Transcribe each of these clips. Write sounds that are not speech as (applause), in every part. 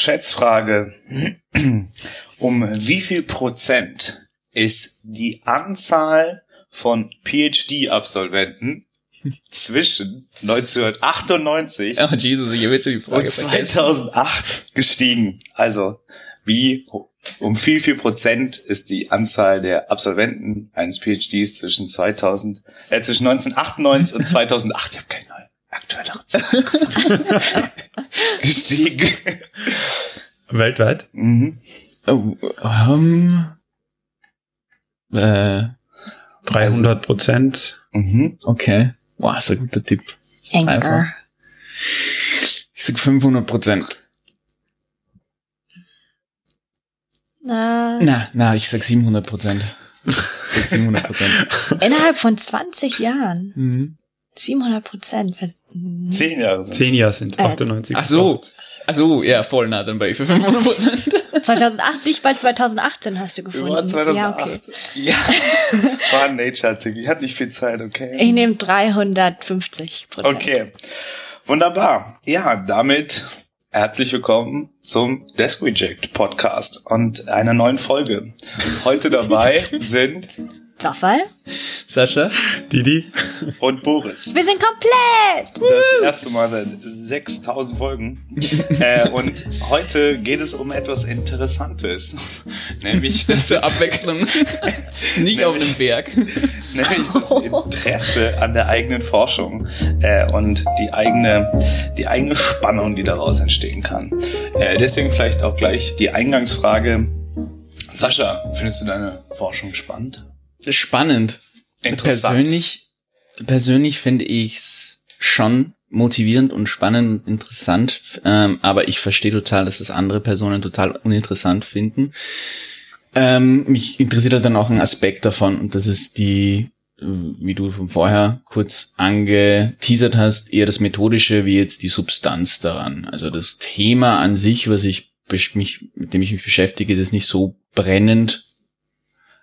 Schätzfrage. (clears throat) Um wie viel Prozent ist die Anzahl von PhD-Absolventen (laughs) zwischen 1998 Oh Jesus, und vergessen. 2008 gestiegen? Also, wie, um wie viel Prozent ist die Anzahl der Absolventen eines PhDs zwischen 2000, äh, zwischen 1998 und (laughs) 2008? Ich habe keine aktuellere Zahl. (laughs) gestiegen. Weltweit? Mhm. Oh, ähm, äh, 300 Prozent. Mhm. okay. Wow, ist ein guter Tipp. Anchor. einfach. Ich sag 500 Prozent. Na, Na, na, ich sag 700 Prozent. Ich sag 700 Prozent. innerhalb von 20 Jahren. Mhm. 700 Prozent. Zehn Jahre sind Zehn Jahre sind Äh, 98. Ach so. Ach so, ja, voll nah, dann bei für 500 Prozent. (laughs) 2008, nicht bei 2018 hast du gefunden. Über 2008. Ja, okay. Ja. (laughs) War ein Nature-Tick. Ich hatte nicht viel Zeit, okay? Ich nehme 350 Prozent. Okay. Wunderbar. Ja, damit herzlich willkommen zum Desk Reject Podcast und einer neuen Folge. Heute (laughs) dabei sind Zafall? Sascha? Didi? und Boris. Wir sind komplett! Das erste Mal seit 6000 Folgen. äh, und heute geht es um etwas Interessantes. (laughs) Nämlich das, Zur Abwechslung. (laughs) Nicht auf einem Berg. (laughs) nämlich das Interesse an der eigenen Forschung äh, und die eigene, die eigene Spannung, die daraus entstehen kann. Äh, deswegen vielleicht auch gleich die Eingangsfrage. Sascha, findest du deine Forschung spannend? Spannend. Interessant. Persönlich, persönlich finde ich's schon motivierend und spannend und interessant, ähm, aber ich verstehe total, dass das andere Personen total uninteressant finden. Ähm, mich interessiert halt dann auch ein Aspekt davon und das ist die, wie du von vorher kurz angeteasert hast, eher das Methodische wie jetzt die Substanz daran. Also das Thema an sich, was ich mich, mit dem ich mich beschäftige, das ist nicht so brennend.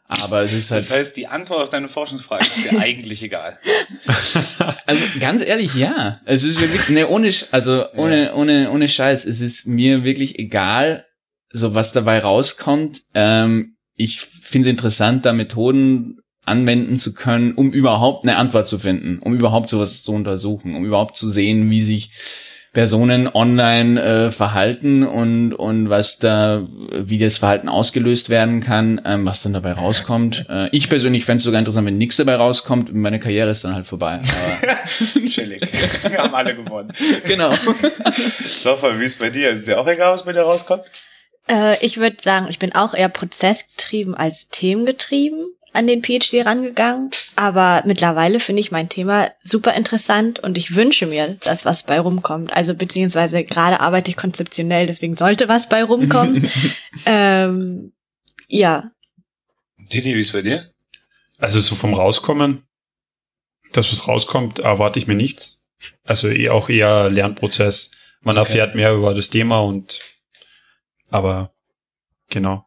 Aber es ist halt Das heißt, die Antwort auf deine Forschungsfrage ist dir (laughs) eigentlich egal. Also ganz ehrlich, ja. Es ist wirklich, ne, ohne, also ohne, ohne, ohne Scheiß. Es ist mir wirklich egal, so was dabei rauskommt. Ähm, ich finde es interessant, da Methoden anwenden zu können, um überhaupt eine Antwort zu finden, um überhaupt sowas zu untersuchen, um überhaupt zu sehen, wie sich Personen online äh, verhalten und und was da, wie das Verhalten ausgelöst werden kann, ähm, was dann dabei rauskommt. (laughs) Äh, ich persönlich fände es sogar interessant, wenn nichts dabei rauskommt. Meine Karriere ist dann halt vorbei. Aber (laughs) Chillig. Wir haben alle gewonnen. (laughs) genau. Sofa, wie ist bei dir? Ist dir auch egal, was bei dir rauskommt? Äh, ich würde sagen, ich bin auch eher prozessgetrieben als themengetrieben an den PhD rangegangen. Aber mittlerweile finde ich mein Thema super interessant und ich wünsche mir, dass was bei rumkommt. Also beziehungsweise gerade arbeite ich konzeptionell, deswegen sollte was bei rumkommen. (laughs) ähm, ja, Didi, wie ist bei dir? Also so vom Rauskommen, das was rauskommt, erwarte ich mir nichts. Also eh auch eher Lernprozess. Man Okay. erfährt mehr über das Thema und aber genau.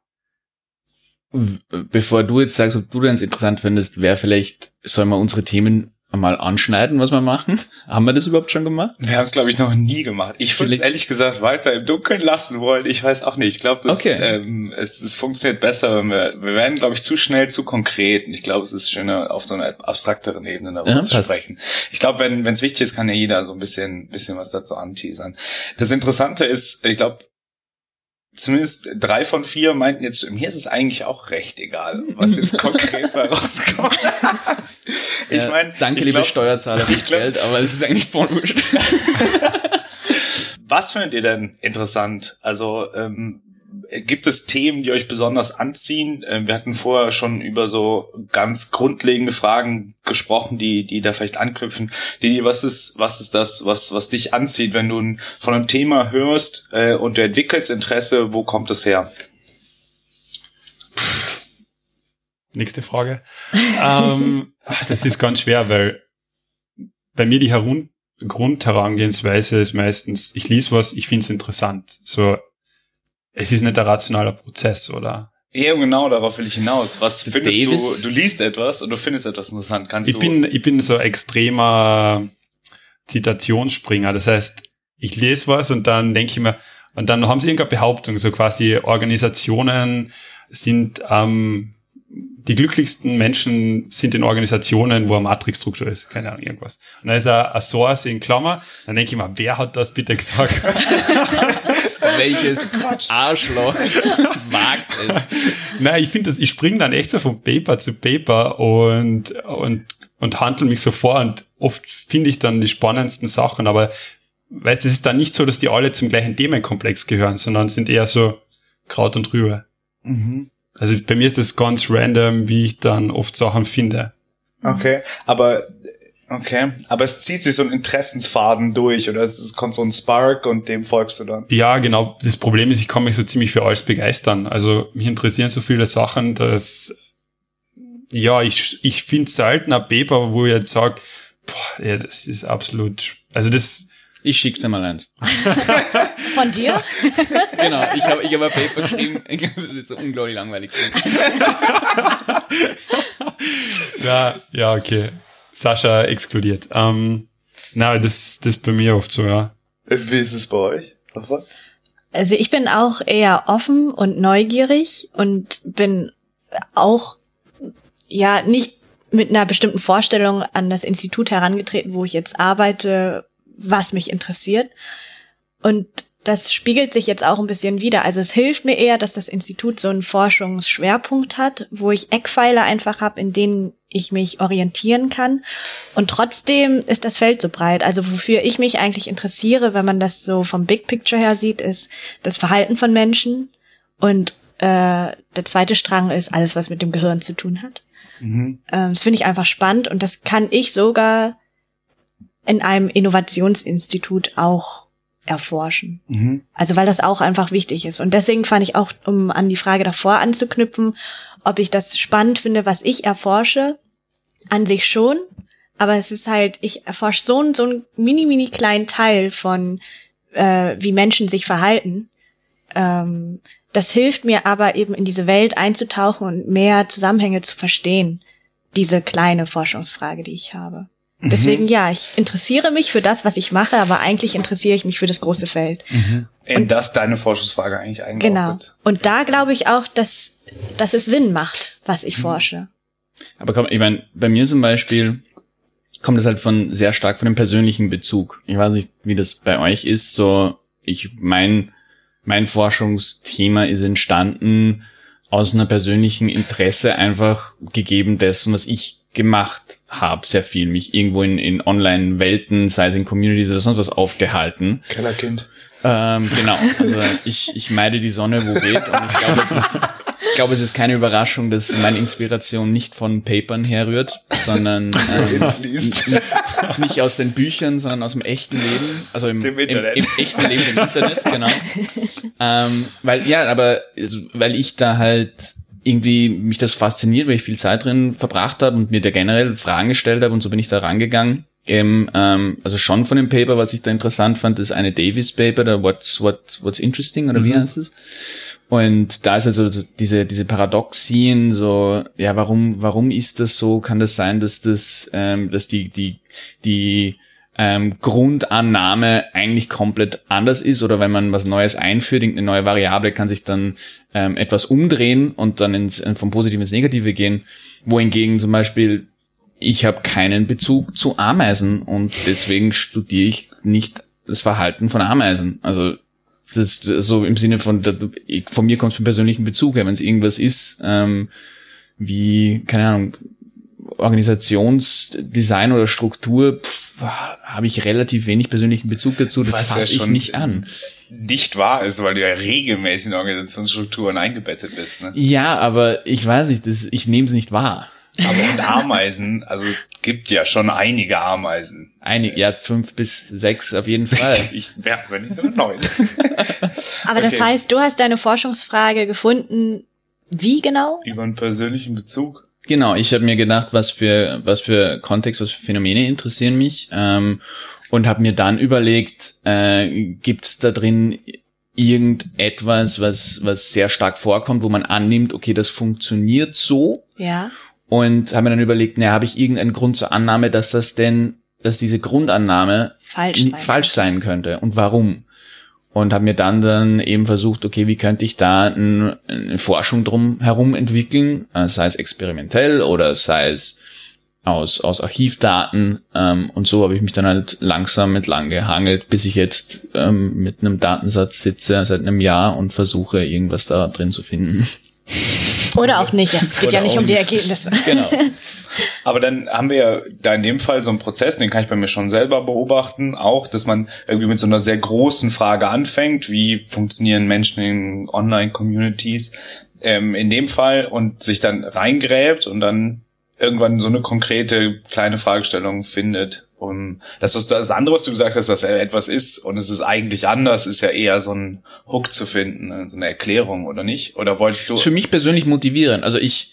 Bevor du jetzt sagst, ob du das interessant findest, wäre vielleicht, sollen wir unsere Themen mal anschneiden, was wir machen? (laughs) Haben wir das überhaupt schon gemacht? Wir haben es, glaube ich, noch nie gemacht. Ich würde es ehrlich gesagt weiter im Dunkeln lassen wollen. Ich weiß auch nicht. Ich glaube, Okay. ähm, es, es funktioniert besser, wenn wir, wir werden, glaube ich, zu schnell zu konkret. Und ich glaube, es ist schöner, auf so einer abstrakteren Ebene darüber Ja, zu passt. sprechen. Ich glaube, wenn es wichtig ist, kann ja jeder so ein bisschen, bisschen was dazu anteasern. Das Interessante ist, ich glaube, zumindest drei von vier meinten jetzt, mir ist es eigentlich auch recht egal, was jetzt (laughs) konkret bei rauskommt. (laughs) ich Ja, meine, danke, ich liebe glaub- Steuerzahler, (laughs) fürs Geld, aber es ist eigentlich wurscht. Was findet ihr denn interessant? Also ähm, gibt es Themen, die euch besonders anziehen? Ähm, wir hatten vorher schon über so ganz grundlegende Fragen gesprochen, die die da vielleicht anknüpfen. Die, was ist was ist das, was was dich anzieht, wenn du von einem Thema hörst äh, und du entwickelst Interesse? Wo kommt es her? Nächste Frage. ähm, das ist ganz schwer, weil bei mir die Herun Grundherangehensweise ist meistens, ich lese was, ich finde es interessant. So, es ist nicht ein rationaler Prozess, oder? Ja, genau, darauf will ich hinaus. Was findest Davis? du? Du liest etwas und du findest etwas interessant. Kannst Ich du? bin, ich bin so extremer Zitationsspringer. Das heißt, ich lese was und dann denke ich mir, Und dann haben sie irgendeine Behauptung, so quasi Organisationen sind ähm, die glücklichsten Menschen sind in Organisationen, wo eine Matrixstruktur ist. Keine Ahnung, irgendwas. Und da ist ein, ein Source in Klammer. Dann denke ich mir, wer hat das bitte gesagt? (laughs) Welches Arschloch (laughs) wagt es? Nein, ich finde das, ich springe dann echt so von Paper zu Paper und, und, und handle mich so vor und oft finde ich dann die spannendsten Sachen, aber weißt, es ist dann nicht so, dass die alle zum gleichen Themenkomplex gehören, sondern sind eher so Kraut und Rübe. Mhm. Also bei mir ist das ganz random, wie ich dann oft Sachen finde. Okay, aber okay, aber es zieht sich so ein Interessensfaden durch oder es kommt so ein Spark und dem folgst du dann. Ja, genau. Das Problem ist, ich kann mich so ziemlich für alles begeistern. Also mich interessieren so viele Sachen, dass ja, ich, ich finde selten ein Paper, wo ich jetzt sage, boah, ja, das ist absolut, also das, Ich schick dir mal eins. (laughs) Von dir? (laughs) Genau, ich habe ich hab ein Paper geschrieben. Das ist so unglaublich langweilig. (laughs) ja, ja, okay. Sascha exkludiert. Ähm, na, das, das ist bei mir oft so, ja. Wie ist es bei euch? Also ich bin auch eher offen und neugierig und bin auch ja nicht mit einer bestimmten Vorstellung an das Institut herangetreten, wo ich jetzt arbeite, was mich interessiert. Und das spiegelt sich jetzt auch ein bisschen wieder. Also es hilft mir eher, dass das Institut so einen Forschungsschwerpunkt hat, wo ich Eckpfeiler einfach habe, in denen ich mich orientieren kann. Und trotzdem ist das Feld so breit. Also wofür ich mich eigentlich interessiere, wenn man das so vom Big Picture her sieht, ist das Verhalten von Menschen. Und äh, der zweite Strang ist alles, was mit dem Gehirn zu tun hat. Mhm. Ähm, das finde ich einfach spannend und das kann ich sogar in einem Innovationsinstitut auch erforschen. Mhm. Also weil das auch einfach wichtig ist. Und deswegen fand ich auch, um an die Frage davor anzuknüpfen, ob ich das spannend finde, was ich erforsche, an sich schon. Aber es ist halt, ich erforsche so einen, so einen mini, mini kleinen Teil von, äh, wie Menschen sich verhalten. Ähm, das hilft mir aber eben in diese Welt einzutauchen und mehr Zusammenhänge zu verstehen. Diese kleine Forschungsfrage, die ich habe. Deswegen ja, ich interessiere mich für das, was ich mache, aber eigentlich interessiere ich mich für das große Feld. In das deine Forschungsfrage eigentlich Genau. eingeordnet. Und da glaube ich auch, dass, dass es Sinn macht, was ich forsche. Aber komm, ich meine, bei mir zum Beispiel kommt es halt von sehr stark von dem persönlichen Bezug. Ich weiß nicht, wie das bei euch ist. So, ich mein mein Forschungsthema ist entstanden aus einer persönlichen Interesse einfach gegeben dessen, was ich gemacht habe, sehr viel mich irgendwo in, in Online-Welten, sei es in Communities oder sonst was aufgehalten. Kellerkind. Ähm, genau. Also ich, ich meide die Sonne, wo geht. Und ich glaube, es ist, ich glaube, es ist keine Überraschung, dass meine Inspiration nicht von Papern herrührt, sondern (laughs) ähm, nicht aus den Büchern, sondern aus dem echten Leben. Also im, im, Internet. im echten Leben, im Internet, genau. Ähm, weil, ja, aber also, weil ich da halt irgendwie mich das fasziniert, weil ich viel Zeit drin verbracht habe und mir da generell Fragen gestellt habe und so bin ich da rangegangen. Eben, ähm, also schon von dem Paper, was ich da interessant fand, ist eine Davis Paper, der What's What What's Interesting oder wie heißt es? Und da ist also so diese diese Paradoxien, so ja, warum warum ist das so? Kann das sein, dass das ähm, dass die die die ähm, Grundannahme eigentlich komplett anders ist oder wenn man was Neues einführt, eine neue Variable, kann sich dann ähm, etwas umdrehen und dann ins, äh, vom Positiven ins Negative gehen, wohingegen zum Beispiel ich habe keinen Bezug zu Ameisen und deswegen studiere ich nicht das Verhalten von Ameisen. Also das so im Sinne von, von mir kommt es vom persönlichen Bezug her, wenn es irgendwas ist, ähm, wie, keine Ahnung, Organisationsdesign oder Struktur, pff, habe ich relativ wenig persönlichen Bezug dazu, das Was ja fasse ich schon- nicht an. Nicht wahr ist, weil du ja regelmäßig in Organisationsstrukturen eingebettet bist. Ne? Ja, aber ich weiß nicht, das, ich nehme es nicht wahr. Aber und Ameisen, also gibt ja schon einige Ameisen. Einig, ja, fünf bis sechs auf jeden Fall. (laughs) Ich wäre wenn nicht sogar neun. (laughs) Aber das Okay. heißt, du hast deine Forschungsfrage gefunden, wie genau? Über einen persönlichen Bezug. Genau, ich habe mir gedacht, was für was für Kontext, was für Phänomene interessieren mich ähm, und habe mir dann überlegt, äh, gibt's da drin irgendetwas, was was sehr stark vorkommt, wo man annimmt, okay, das funktioniert so Ja. und habe mir dann überlegt, naja, habe ich irgendeinen Grund zur Annahme, dass das denn, dass diese Grundannahme Falsch sein falsch sein könnte und warum? Und habe mir dann dann eben versucht, okay, wie könnte ich da ein, eine Forschung drum herum entwickeln, äh, sei es experimentell oder sei es aus, aus Archivdaten ähm, und so habe ich mich dann halt langsam entlang gehangelt, bis ich jetzt ähm, mit einem Datensatz sitze seit einem Jahr und versuche irgendwas da drin zu finden. (laughs) Oder auch nicht, es geht ja nicht um die. Ergebnisse. (laughs) Genau. Aber dann haben wir ja da in dem Fall so einen Prozess, den kann ich bei mir schon selber beobachten, auch, dass man irgendwie mit so einer sehr großen Frage anfängt, wie funktionieren Menschen in Online-Communities ähm, in dem Fall und sich dann reingräbt und dann irgendwann so eine konkrete kleine Fragestellung findet. Um das, was du, das andere, was du gesagt hast, dass er etwas ist und es ist eigentlich anders, ist ja eher so ein Hook zu finden, ne, so eine Erklärung oder nicht? Oder wolltest du? für mich persönlich motivierend. Also ich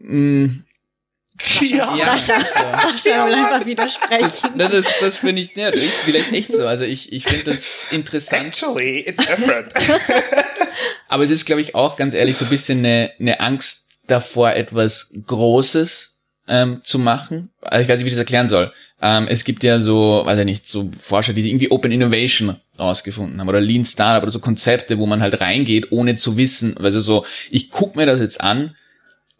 mh, ja. Ja. Sascha, Sascha will einfach widersprechen. Ne, das, das finde ich, ja, das ist vielleicht echt so. Also ich, ich finde das interessant. Actually, it's different. (laughs) Aber es ist, glaube ich, auch ganz ehrlich so ein bisschen eine, eine Angst davor, etwas Großes ähm, zu machen. Also ich weiß nicht, wie ich das erklären soll. Ähm, es gibt ja so, weiß ich nicht, so Forscher, die irgendwie Open Innovation rausgefunden haben oder Lean Startup oder so Konzepte, wo man halt reingeht, ohne zu wissen, also so, ich guck mir das jetzt an,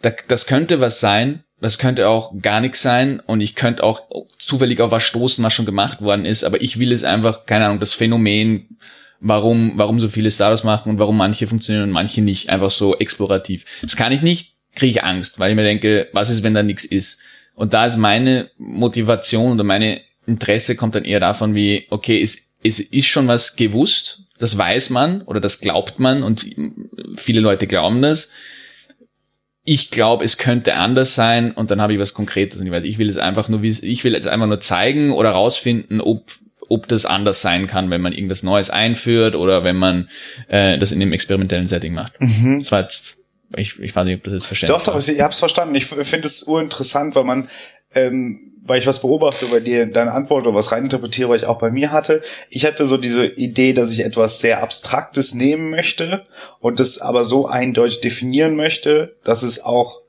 da, das könnte was sein, das könnte auch gar nichts sein und ich könnte auch zufällig auf was stoßen, was schon gemacht worden ist, aber ich will es einfach, keine Ahnung, das Phänomen, warum, warum so viele Startups machen und warum manche funktionieren und manche nicht, einfach so explorativ. Das kann ich nicht, kriege ich Angst, weil ich mir denke, was ist, wenn da nichts ist? Und da ist meine Motivation oder meine Interesse kommt dann eher davon wie, okay, es, es ist schon was gewusst, das weiß man oder das glaubt man und viele Leute glauben das ich glaube, es könnte anders sein und dann habe ich was Konkretes und ich weiß, ich will es einfach nur, ich will es einfach nur zeigen oder rausfinden, ob ob das anders sein kann, wenn man irgendwas Neues einführt oder wenn man äh, das in dem experimentellen Setting macht. Das war jetzt, ich, ich weiß nicht, ob das jetzt verständlich Doch, doch, war. ich hab's verstanden. Ich finde es urinteressant, weil man, ähm, weil ich was beobachte bei dir, deine Antwort oder was reininterpretiere, was ich auch bei mir hatte. Ich hatte so diese Idee, dass ich etwas sehr Abstraktes nehmen möchte und das aber so eindeutig definieren möchte, dass es auch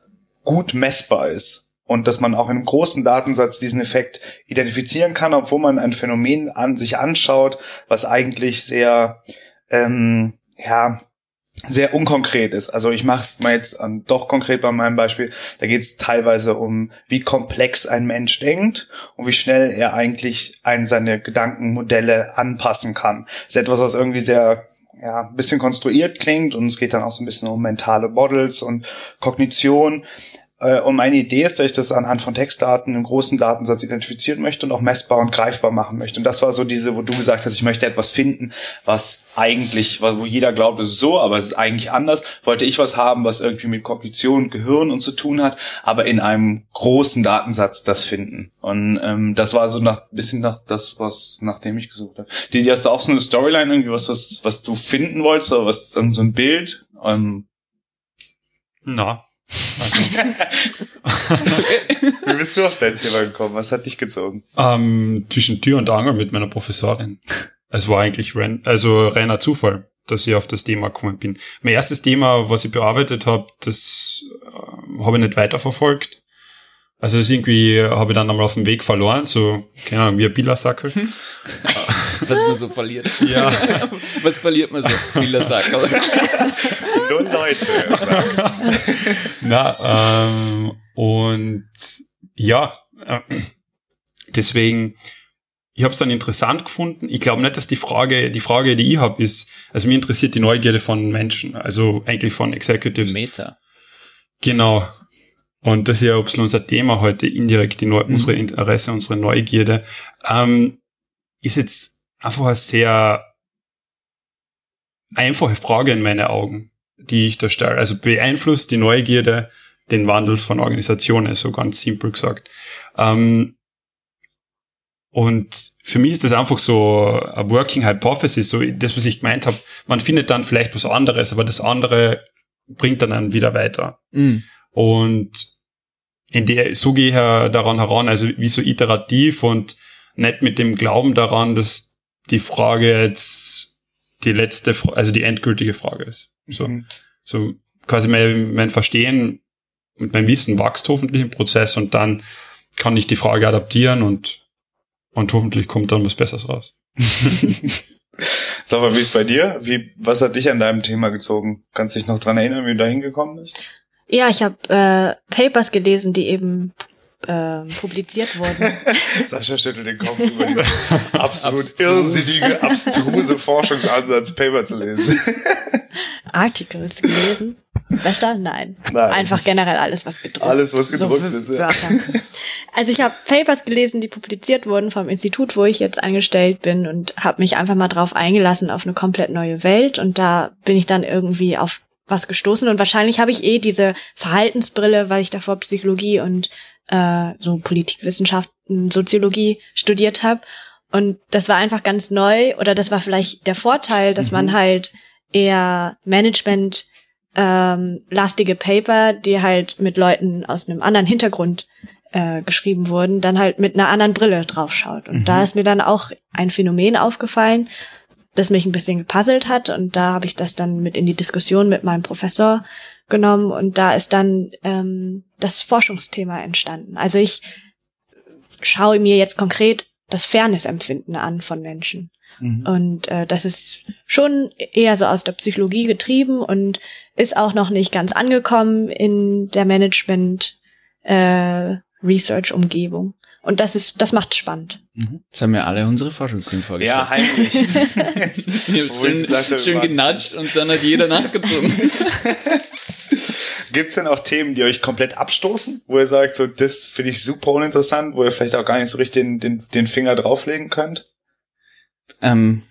gut messbar ist. Und dass man auch in einem großen Datensatz diesen Effekt identifizieren kann, obwohl man ein Phänomen an sich anschaut, was eigentlich sehr, ähm, ja, sehr unkonkret ist. Also ich mache es mal jetzt ähm, doch konkret bei meinem Beispiel. Da geht es teilweise um, wie komplex ein Mensch denkt und wie schnell er eigentlich ein, seine Gedankenmodelle anpassen kann. Das ist etwas, was irgendwie sehr ja, ein bisschen konstruiert klingt und es geht dann auch so ein bisschen um mentale Models und Kognition. Äh, Und meine Idee ist, dass ich das anhand von Textdaten im großen Datensatz identifizieren möchte und auch messbar und greifbar machen möchte. Und das war so diese, wo du gesagt hast, ich möchte etwas finden, was eigentlich, wo jeder glaubt, es ist so, aber es ist eigentlich anders. Wollte ich was haben, was irgendwie mit Kognition, Gehirn und zu tun hat, aber in einem großen Datensatz das finden. Und ähm, das war so nach bisschen nach das, was nach dem ich gesucht habe. Die, die hast du auch so eine Storyline irgendwie, was, was, was du finden wolltest, oder was so ein Bild. Ähm, Na. (laughs) wie bist du auf dein Thema gekommen? Was hat dich gezogen? Ähm, zwischen Tür und Angel mit meiner Professorin. Es war eigentlich ren also reiner Zufall, dass ich auf das Thema gekommen bin. Mein erstes Thema, was ich bearbeitet habe, das äh, habe ich nicht weiterverfolgt. Also das irgendwie habe ich dann einmal auf dem Weg verloren, so, keine Ahnung, wie ein Billersackel. (laughs) (laughs) Was man so verliert. Ja. (laughs) Was verliert man so? Bildersack. (laughs) Null Leute. Na, ähm, und ja, äh, deswegen, ich habe es dann interessant gefunden. Ich glaube nicht, dass die Frage, die Frage, die ich habe, ist, also mir interessiert die Neugierde von Menschen, also eigentlich von Executives. Meta. Genau. Und das ist ja ein bisschen unser Thema heute, indirekt die Neu unsere Interesse, unsere Neugierde, ähm, ist jetzt einfach eine sehr einfache Frage in meinen Augen, die ich da stelle. Also beeinflusst die Neugierde den Wandel von Organisationen, so ganz simpel gesagt. Ähm, und für mich ist das einfach so a working hypothesis, so das, was ich gemeint habe. Man findet dann vielleicht was anderes, aber das andere bringt dann dann wieder weiter. Mhm. Und in der, so gehe ich daran heran, also wie so iterativ und nicht mit dem Glauben daran, dass die Frage jetzt die letzte, also die endgültige Frage ist. So, Mhm. so quasi mein, mein Verstehen und mein Wissen wächst hoffentlich im Prozess und dann kann ich die Frage adaptieren und, und hoffentlich kommt dann was Besseres raus. (laughs) Christopher, wie ist bei dir? Wie, was hat dich an deinem Thema gezogen? Kannst du dich noch dran erinnern, wie du da hingekommen bist? Ja, ich habe äh, Papers gelesen, die eben äh, publiziert wurden. (laughs) Sascha schüttelt den Kopf über diesen (laughs) absolut irrsinnige, abstruse Forschungsansatz, Paper zu lesen. (laughs) Articles gelesen. Besser? Nein. Nein. Einfach generell alles, was gedruckt Alles, was gedruckt so ist, ja. Also ich habe Papers gelesen, die publiziert wurden vom Institut, wo ich jetzt angestellt bin und habe mich einfach mal drauf eingelassen auf eine komplett neue Welt und da bin ich dann irgendwie auf was gestoßen und wahrscheinlich habe ich eh diese Verhaltensbrille, weil ich davor Psychologie und äh, so Politikwissenschaften, Soziologie studiert habe und das war einfach ganz neu oder das war vielleicht der Vorteil, dass man halt eher Management ähm, lastige Paper, die halt mit Leuten aus einem anderen Hintergrund äh, geschrieben wurden, dann halt mit einer anderen Brille draufschaut. Und da ist mir dann auch ein Phänomen aufgefallen, das mich ein bisschen gepuzzelt hat. Und da habe ich das dann mit in die Diskussion mit meinem Professor genommen. Und da ist dann ähm, das Forschungsthema entstanden. Also ich schaue mir jetzt konkret das Fairness-Empfinden an von Menschen. Mhm. Und äh, das ist schon eher so aus der Psychologie getrieben und ist auch noch nicht ganz angekommen in der Management äh, Research Umgebung. Und das ist, das macht spannend. Jetzt haben wir alle unsere Forschungsthemen vorgestellt. Ja, heimlich. (laughs) Schön, schön genatscht und dann hat jeder nachgezogen. (laughs) Gibt's denn auch Themen, die euch komplett abstoßen, wo ihr sagt, so das finde ich super uninteressant, wo ihr vielleicht auch gar nicht so richtig den, den, den Finger drauflegen könnt? ähm,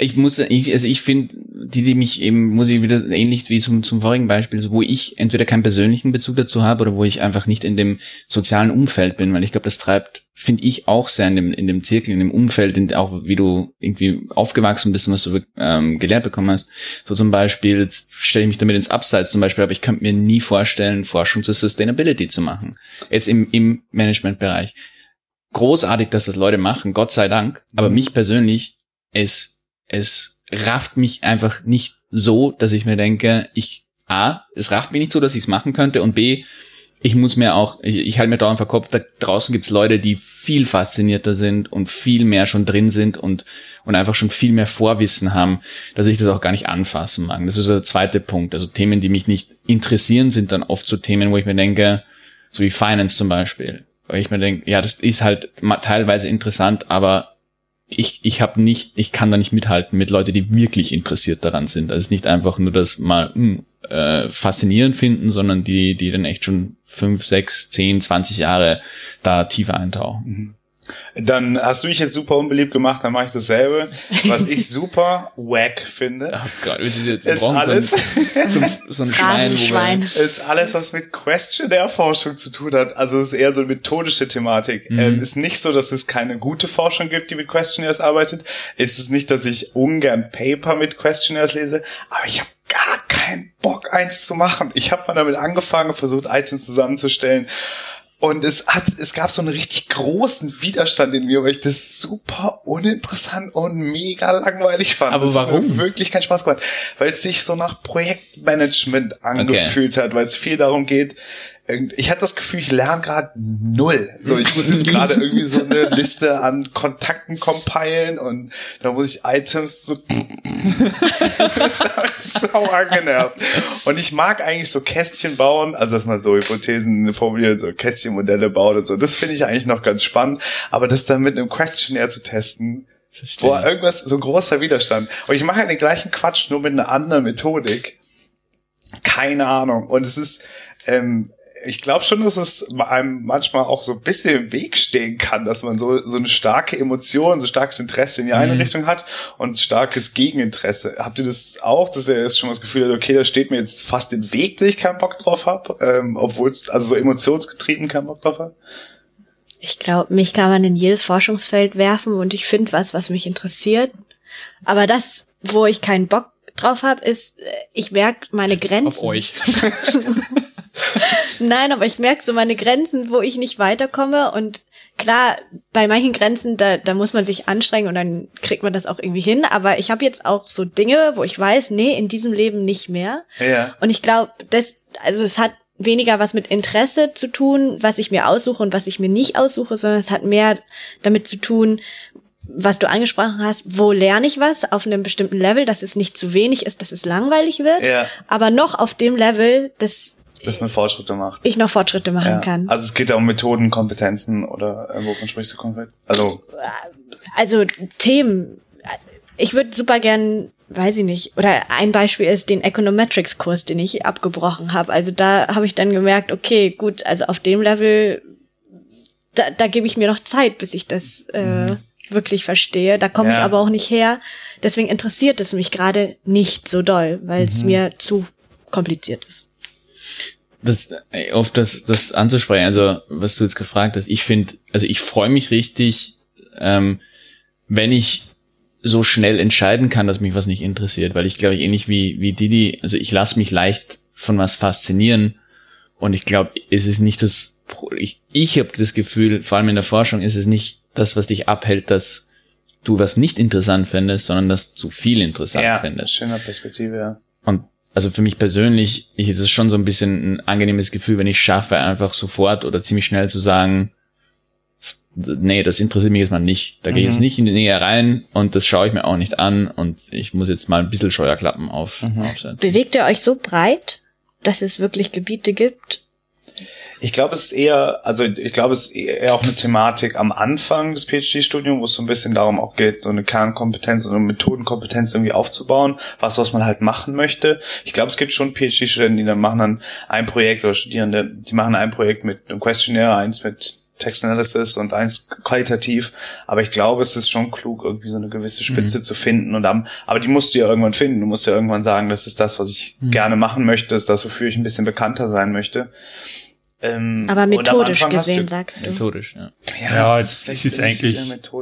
ich muss, ich, also ich finde, die, die mich eben, muss ich wieder ähnlich wie zum, zum vorigen Beispiel, so wo ich entweder keinen persönlichen Bezug dazu habe oder wo ich einfach nicht in dem sozialen Umfeld bin, weil ich glaube, das treibt, finde ich auch sehr in dem, in dem Zirkel, in dem Umfeld, in, auch wie du irgendwie aufgewachsen bist und was du ähm, gelehrt bekommen hast. So zum Beispiel, jetzt stelle ich mich damit ins Abseits zum Beispiel, aber ich könnte mir nie vorstellen, Forschung zur Sustainability zu machen. Jetzt im, im Managementbereich. Großartig, dass das Leute machen, Gott sei Dank, aber Mhm. mich persönlich, es es rafft mich einfach nicht so, dass ich mir denke, ich, A, es rafft mich nicht so, dass ich es machen könnte und B, ich muss mir auch, ich, ich halte mir dauernd vor Kopf, da draußen gibt's Leute, die viel faszinierter sind und viel mehr schon drin sind und, und einfach schon viel mehr Vorwissen haben, dass ich das auch gar nicht anfassen mag. Das ist der zweite Punkt. Also Themen, die mich nicht interessieren, sind dann oft so Themen, wo ich mir denke, so wie Finance zum Beispiel, weil ich mir denke, ja, das ist halt teilweise interessant, aber ich, ich habe nicht, ich kann da nicht mithalten mit Leuten, die wirklich interessiert daran sind. Also nicht einfach nur das mal hm, äh, faszinierend finden, sondern die, die dann echt schon fünf, sechs, zehn, zwanzig Jahre da tiefer eintauchen. Dann hast du dich jetzt super unbeliebt gemacht, dann mache ich dasselbe. Was ich (laughs) super wack finde, Ach Gott, wir sind jetzt, ist alles, (laughs) so ein, so ein, so ein Schwein, wir, ist alles, was mit Questionnaire-Forschung zu tun hat. Also es ist eher so eine methodische Thematik. Ähm, ist nicht so, dass es keine gute Forschung gibt, die mit Questionnaires arbeitet. Es ist nicht, dass ich ungern Paper mit Questionnaires lese, aber ich habe gar keinen Bock, eins zu machen. Ich habe mal damit angefangen, versucht, Items zusammenzustellen. Und es hat, es gab so einen richtig großen Widerstand in mir, weil ich das super uninteressant und mega langweilig fand. Aber das warum? wirklich keinen Spaß gemacht, weil es sich so nach Projektmanagement angefühlt hat, weil es viel darum geht, ich hatte das Gefühl, ich lerne gerade null. So, ich muss jetzt gerade irgendwie so eine (laughs) Liste an Kontakten compilen und da muss ich Items so (laughs) sau angenervt. Und ich mag eigentlich so Kästchen bauen, also dass man so Hypothesen formuliert, so Kästchenmodelle baut und so. Das finde ich eigentlich noch ganz spannend. Aber das dann mit einem Questionnaire zu testen, boah, irgendwas, so ein großer Widerstand. Und ich mache ja den gleichen Quatsch, nur mit einer anderen Methodik. Keine Ahnung. Und es ist, ähm, ich glaube schon, dass es einem manchmal auch so ein bisschen im Weg stehen kann, dass man so, so eine starke Emotion, so starkes Interesse in die eine Mhm. Richtung hat und starkes Gegeninteresse. Habt ihr das auch, dass ihr jetzt schon mal das Gefühl habt, okay, das steht mir jetzt fast im Weg, dass ich keinen Bock drauf habe, ähm, obwohl es, also so emotionsgetrieben keinen Bock drauf habe? Ich glaube, mich kann man in jedes Forschungsfeld werfen und ich finde was, was mich interessiert. Aber das, wo ich keinen Bock drauf habe, ist, äh, ich merke meine Grenzen. auf euch. (laughs) Nein, aber ich merke so meine Grenzen, wo ich nicht weiterkomme. Und klar, bei manchen Grenzen, da, da muss man sich anstrengen und dann kriegt man das auch irgendwie hin. Aber ich habe jetzt auch so Dinge, wo ich weiß, nee, in diesem Leben nicht mehr. Ja. Und ich glaube, das, also es hat weniger was mit Interesse zu tun, was ich mir aussuche und was ich mir nicht aussuche, sondern es hat mehr damit zu tun, was du angesprochen hast, wo lerne ich was auf einem bestimmten Level, dass es nicht zu wenig ist, dass es langweilig wird, Ja. aber noch auf dem Level, dass Dass man Fortschritte macht. ich noch Fortschritte machen Ja. kann. Also es geht ja um Methoden, Kompetenzen oder äh, wovon sprichst du konkret? Also also Themen. Ich würde super gern, weiß ich nicht, oder ein Beispiel ist den Econometrics-Kurs, den ich abgebrochen habe. Also da habe ich dann gemerkt, okay, gut, also auf dem Level, da, da gebe ich mir noch Zeit, bis ich das äh, wirklich verstehe. Da komme ich Ja. aber auch nicht her. Deswegen interessiert es mich gerade nicht so doll, weil es mir zu kompliziert ist. Das äh, auf das das anzusprechen, also was du jetzt gefragt hast, ich finde, also ich freue mich richtig, ähm, wenn ich so schnell entscheiden kann, dass mich was nicht interessiert, weil ich glaube ich ähnlich wie wie Didi, also ich lasse mich leicht von was faszinieren und ich glaube, es ist nicht das ich ich habe das Gefühl, vor allem in der Forschung ist es nicht das, was dich abhält, dass du was nicht interessant findest, sondern dass du viel interessant ja, findest. schöner Perspektive, ja. Und also für mich persönlich, ich, es ist schon so ein bisschen ein angenehmes Gefühl, wenn ich schaffe, einfach sofort oder ziemlich schnell zu sagen, nee, das interessiert mich jetzt mal nicht. Da gehe ich Mhm. jetzt nicht in die Nähe rein und das schaue ich mir auch nicht an und ich muss jetzt mal ein bisschen Scheuerklappen auf, Mhm. aufsetzen. Bewegt ihr euch so breit, dass es wirklich Gebiete gibt? Ich glaube, es ist eher, also ich glaube, es ist eher auch eine Thematik am Anfang des PhD-Studiums, wo es so ein bisschen darum auch geht, so eine Kernkompetenz und eine Methodenkompetenz irgendwie aufzubauen, was, was man halt machen möchte. Ich glaube, es gibt schon PhD-Studenten, die dann machen dann ein Projekt oder Studierende, die machen ein Projekt mit einem Questionnaire, eins mit Text Analysis und eins qualitativ. Aber ich glaube, es ist schon klug, irgendwie so eine gewisse Spitze zu finden und am, aber die musst du ja irgendwann finden. Du musst ja irgendwann sagen, das ist das, was ich gerne machen möchte, das ist das, wofür ich ein bisschen bekannter sein möchte. Ähm, Aber methodisch gesehen, du, sagst du. Methodisch, ja. Ja, es, vielleicht es ist eigentlich,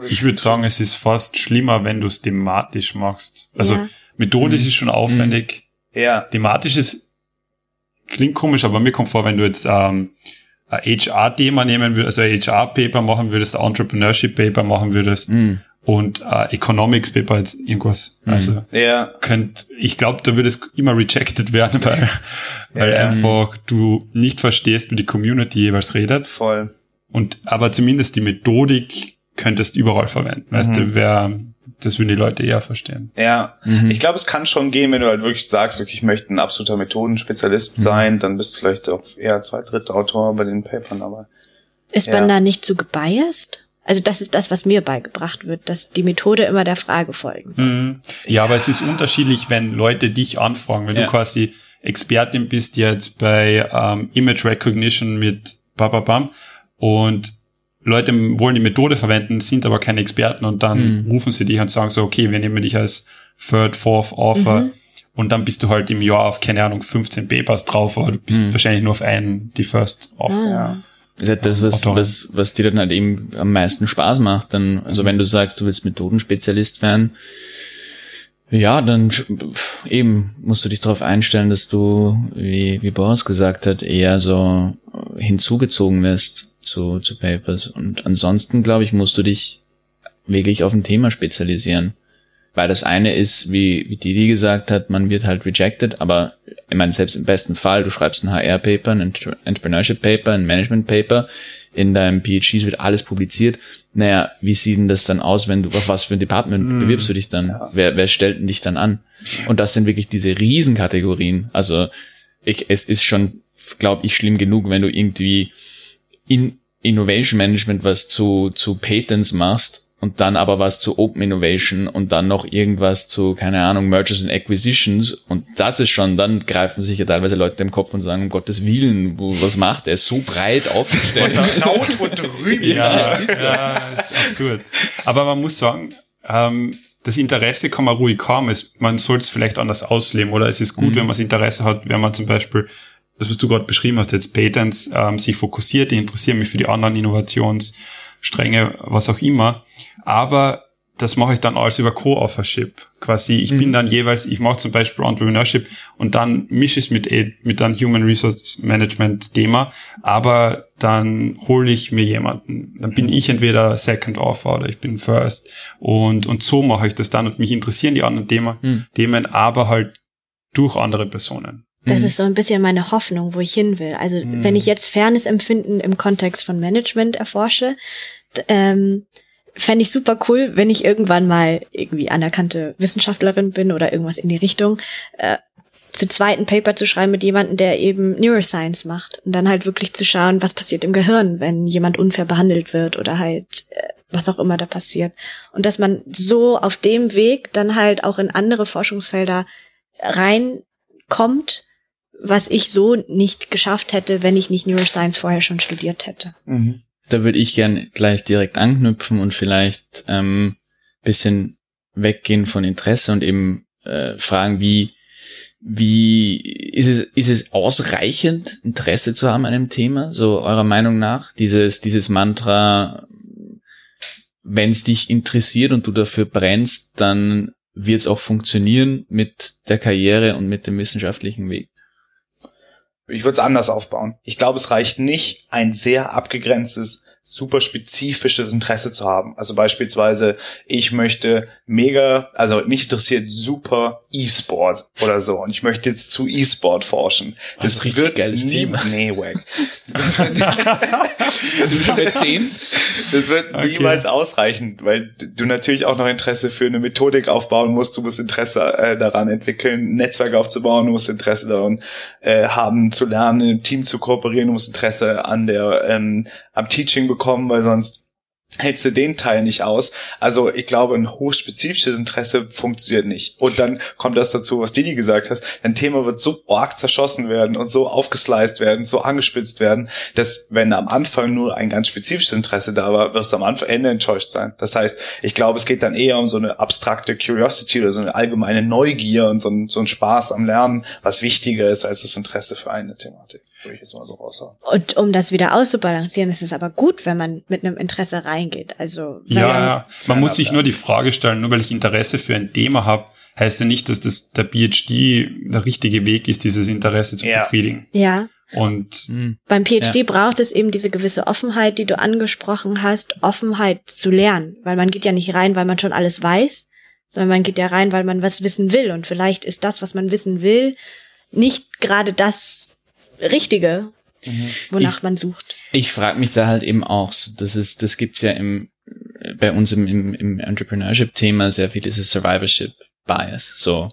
ich würde sagen, es ist fast schlimmer, wenn du es thematisch machst. Also Ja. methodisch ist schon aufwendig. ja, Thematisch ist, klingt komisch, aber mir kommt vor, wenn du jetzt ähm, ein HR-Thema nehmen würdest, also ein HR-Paper machen würdest, ein Entrepreneurship-Paper machen würdest Mhm. Und ein Economics-Paper jetzt irgendwas. Mhm. Also ja, könnt, ich glaube, da würde es immer rejected werden, (laughs) weil, weil Ja. einfach du nicht verstehst, wie die Community jeweils redet. voll. Und aber zumindest die Methodik könntest überall verwenden. Weißt Mhm. du, wer, das würden die Leute eher verstehen. Ja, Mhm. ich glaube, es kann schon gehen, wenn du halt wirklich sagst, okay, ich möchte ein absoluter Methodenspezialist Mhm. sein, dann bist du vielleicht auch eher zwei dritte Autor bei den Papern, aber Ist Ja. man da nicht zu gebiased? Also das ist das, was mir beigebracht wird, dass die Methode immer der Frage folgen soll. Mhm. Ja, aber es ist unterschiedlich, wenn Leute dich anfragen. Wenn Ja. du quasi Expertin bist jetzt bei ähm, Image Recognition mit Bababam und Leute wollen die Methode verwenden, sind aber keine Experten und dann Mhm. rufen sie dich und sagen so, okay, wir nehmen dich als Third, Fourth Author Mhm. und dann bist du halt im Jahr auf, keine Ahnung, 15 Papers drauf, aber du bist Mhm. wahrscheinlich nur auf einen, die First Author. Ah. ja. Das ist halt das, was, was, was dir dann halt eben am meisten Spaß macht. Dann, also wenn du sagst, du willst Methodenspezialist werden, ja, dann eben musst du dich darauf einstellen, dass du, wie, wie Boris gesagt hat, eher so hinzugezogen wirst zu, zu Papers. Und ansonsten, glaube ich, musst du dich wirklich auf ein Thema spezialisieren. Weil das eine ist, wie, wie Didi gesagt hat, man wird halt rejected, aber ich meine, selbst im besten Fall, du schreibst ein HR-Paper, ein Entre- Entrepreneurship-Paper, ein Management-Paper, in deinem PhD wird alles publiziert. Naja, wie sieht denn das dann aus, wenn du, auf was für ein Department Mm, bewirbst du dich dann? ja. Wer, wer stellt denn dich dann an? Und das sind wirklich diese Riesenkategorien. Also ich, es ist schon, glaube ich, schlimm genug, wenn du irgendwie in Innovation Management was zu, zu Patents machst und dann aber was zu Open Innovation und dann noch irgendwas zu, keine Ahnung, Mergers and Acquisitions und das ist schon, dann greifen sich ja teilweise Leute im Kopf und sagen, um Gottes Willen, wo, was macht er? Ist so breit aufgestellt. Laut und drüben. Ja, ja, ist absurd. Aber man muss sagen, ähm, das Interesse kann man ruhig haben. Es, man soll es vielleicht anders ausleben oder es ist gut, wenn man das Interesse hat, wenn man zum Beispiel, das was du gerade beschrieben hast, jetzt Patents, ähm, sich fokussiert, die interessieren mich für die anderen Innovationsstränge, was auch immer. Aber das mache ich dann alles über Co-Authorship. Quasi, ich bin dann jeweils, ich mache zum Beispiel Entrepreneurship und dann mische ich es mit, eh- mit einem Human Resource Management Thema, aber dann hole ich mir jemanden. Dann bin ich entweder Second Author oder ich bin First. Und, und so mache ich das dann und mich interessieren die anderen Thema, Hm. Themen, aber halt durch andere Personen. Das Mhm. ist so ein bisschen meine Hoffnung, wo ich hin will. Also Mhm. wenn ich jetzt Fairness-Empfinden im Kontext von Management erforsche, ähm, fände ich super cool, wenn ich irgendwann mal irgendwie anerkannte Wissenschaftlerin bin oder irgendwas in die Richtung, äh, zu zweiten Paper zu schreiben mit jemandem, der eben Neuroscience macht und dann halt wirklich zu schauen, was passiert im Gehirn, wenn jemand unfair behandelt wird oder halt äh, was auch immer da passiert. Und dass man so auf dem Weg dann halt auch in andere Forschungsfelder reinkommt, was ich so nicht geschafft hätte, wenn ich nicht Neuroscience vorher schon studiert hätte. Mhm. Da würde ich gern gleich direkt anknüpfen und vielleicht ähm, bisschen weggehen von Interesse und eben äh, fragen, wie wie ist es, ist es ausreichend, Interesse zu haben an einem Thema, so eurer Meinung nach? Dieses, dieses Mantra, wenn es dich interessiert und du dafür brennst, dann wird es auch funktionieren mit der Karriere und mit dem wissenschaftlichen Weg. Ich würde es anders aufbauen. Ich glaube, es reicht nicht, ein sehr abgegrenztes super spezifisches Interesse zu haben. Also beispielsweise, ich möchte mega, also mich interessiert super E-Sport oder so und ich möchte jetzt zu E-Sport forschen. Das, das wird geiles nie, Thema. Nee, wack. (laughs) das, 10? das wird okay. niemals ausreichen, weil du natürlich auch noch Interesse für eine Methodik aufbauen musst, du musst Interesse äh, daran entwickeln, ein Netzwerk aufzubauen, du musst Interesse daran äh, haben zu lernen, im Team zu kooperieren, du musst Interesse an der ähm, am Teaching bekommen, weil sonst hältst du den Teil nicht aus. Also ich glaube, ein hochspezifisches Interesse funktioniert nicht. Und dann kommt das dazu, was Didi gesagt hast. Ein Thema wird so arg zerschossen werden und so aufgesliced werden, so angespitzt werden, dass wenn am Anfang nur ein ganz spezifisches Interesse da war, wirst du am Anfang Ende enttäuscht sein. Das heißt, ich glaube, es geht dann eher um so eine abstrakte Curiosity oder so eine allgemeine Neugier und so ein, so ein Spaß am Lernen, was wichtiger ist als das Interesse für eine Thematik würde ich jetzt mal so raushauen. Und um das wieder auszubalancieren, ist es aber gut, wenn man mit einem Interesse reingeht. Also ja, ja. man muss sich nur die Frage stellen, nur weil ich Interesse für ein Thema habe, heißt ja nicht, dass das der PhD der richtige Weg ist, dieses Interesse zu ja. befriedigen. Ja. Und mhm. beim PhD ja. braucht es eben diese gewisse Offenheit, die du angesprochen hast, Offenheit zu lernen, weil man geht ja nicht rein, weil man schon alles weiß, sondern man geht ja rein, weil man was wissen will und vielleicht ist das, was man wissen will, nicht gerade das Richtige, mhm. wonach ich, man sucht. Ich frage mich da halt eben auch, das ist, das gibt's ja im, bei uns im, im, im Entrepreneurship-Thema sehr viel dieses Survivorship-Bias, so,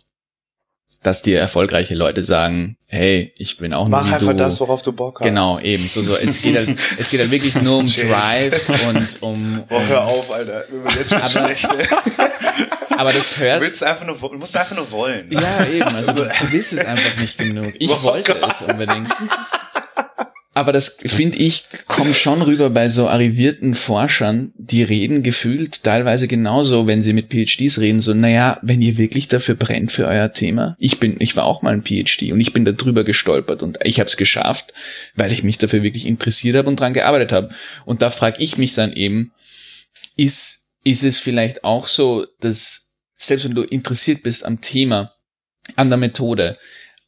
dass dir erfolgreiche Leute sagen, hey, ich bin auch nur Mach einfach du. das, worauf du Bock hast. Genau, eben. So, so. Es geht halt, (laughs) es geht halt wirklich nur um Drive und um. Boah, hör auf, Alter. Du bist jetzt schon aber, schlecht, (laughs) aber das hört. Du willst einfach nur, du musst einfach nur wollen. Ja, eben. Also du, du (laughs) willst es einfach nicht genug. Ich oh wollte Gott. es unbedingt. Aber das, finde ich, kommt schon rüber bei so arrivierten Forschern, die reden gefühlt teilweise genauso, wenn sie mit PhDs reden, so, naja, wenn ihr wirklich dafür brennt für euer Thema, ich bin, ich war auch mal ein PhD und ich bin da drüber gestolpert und ich habe es geschafft, weil ich mich dafür wirklich interessiert habe und dran gearbeitet habe. Und da frage ich mich dann eben, ist, ist es vielleicht auch so, dass selbst wenn du interessiert bist am Thema, an der Methode,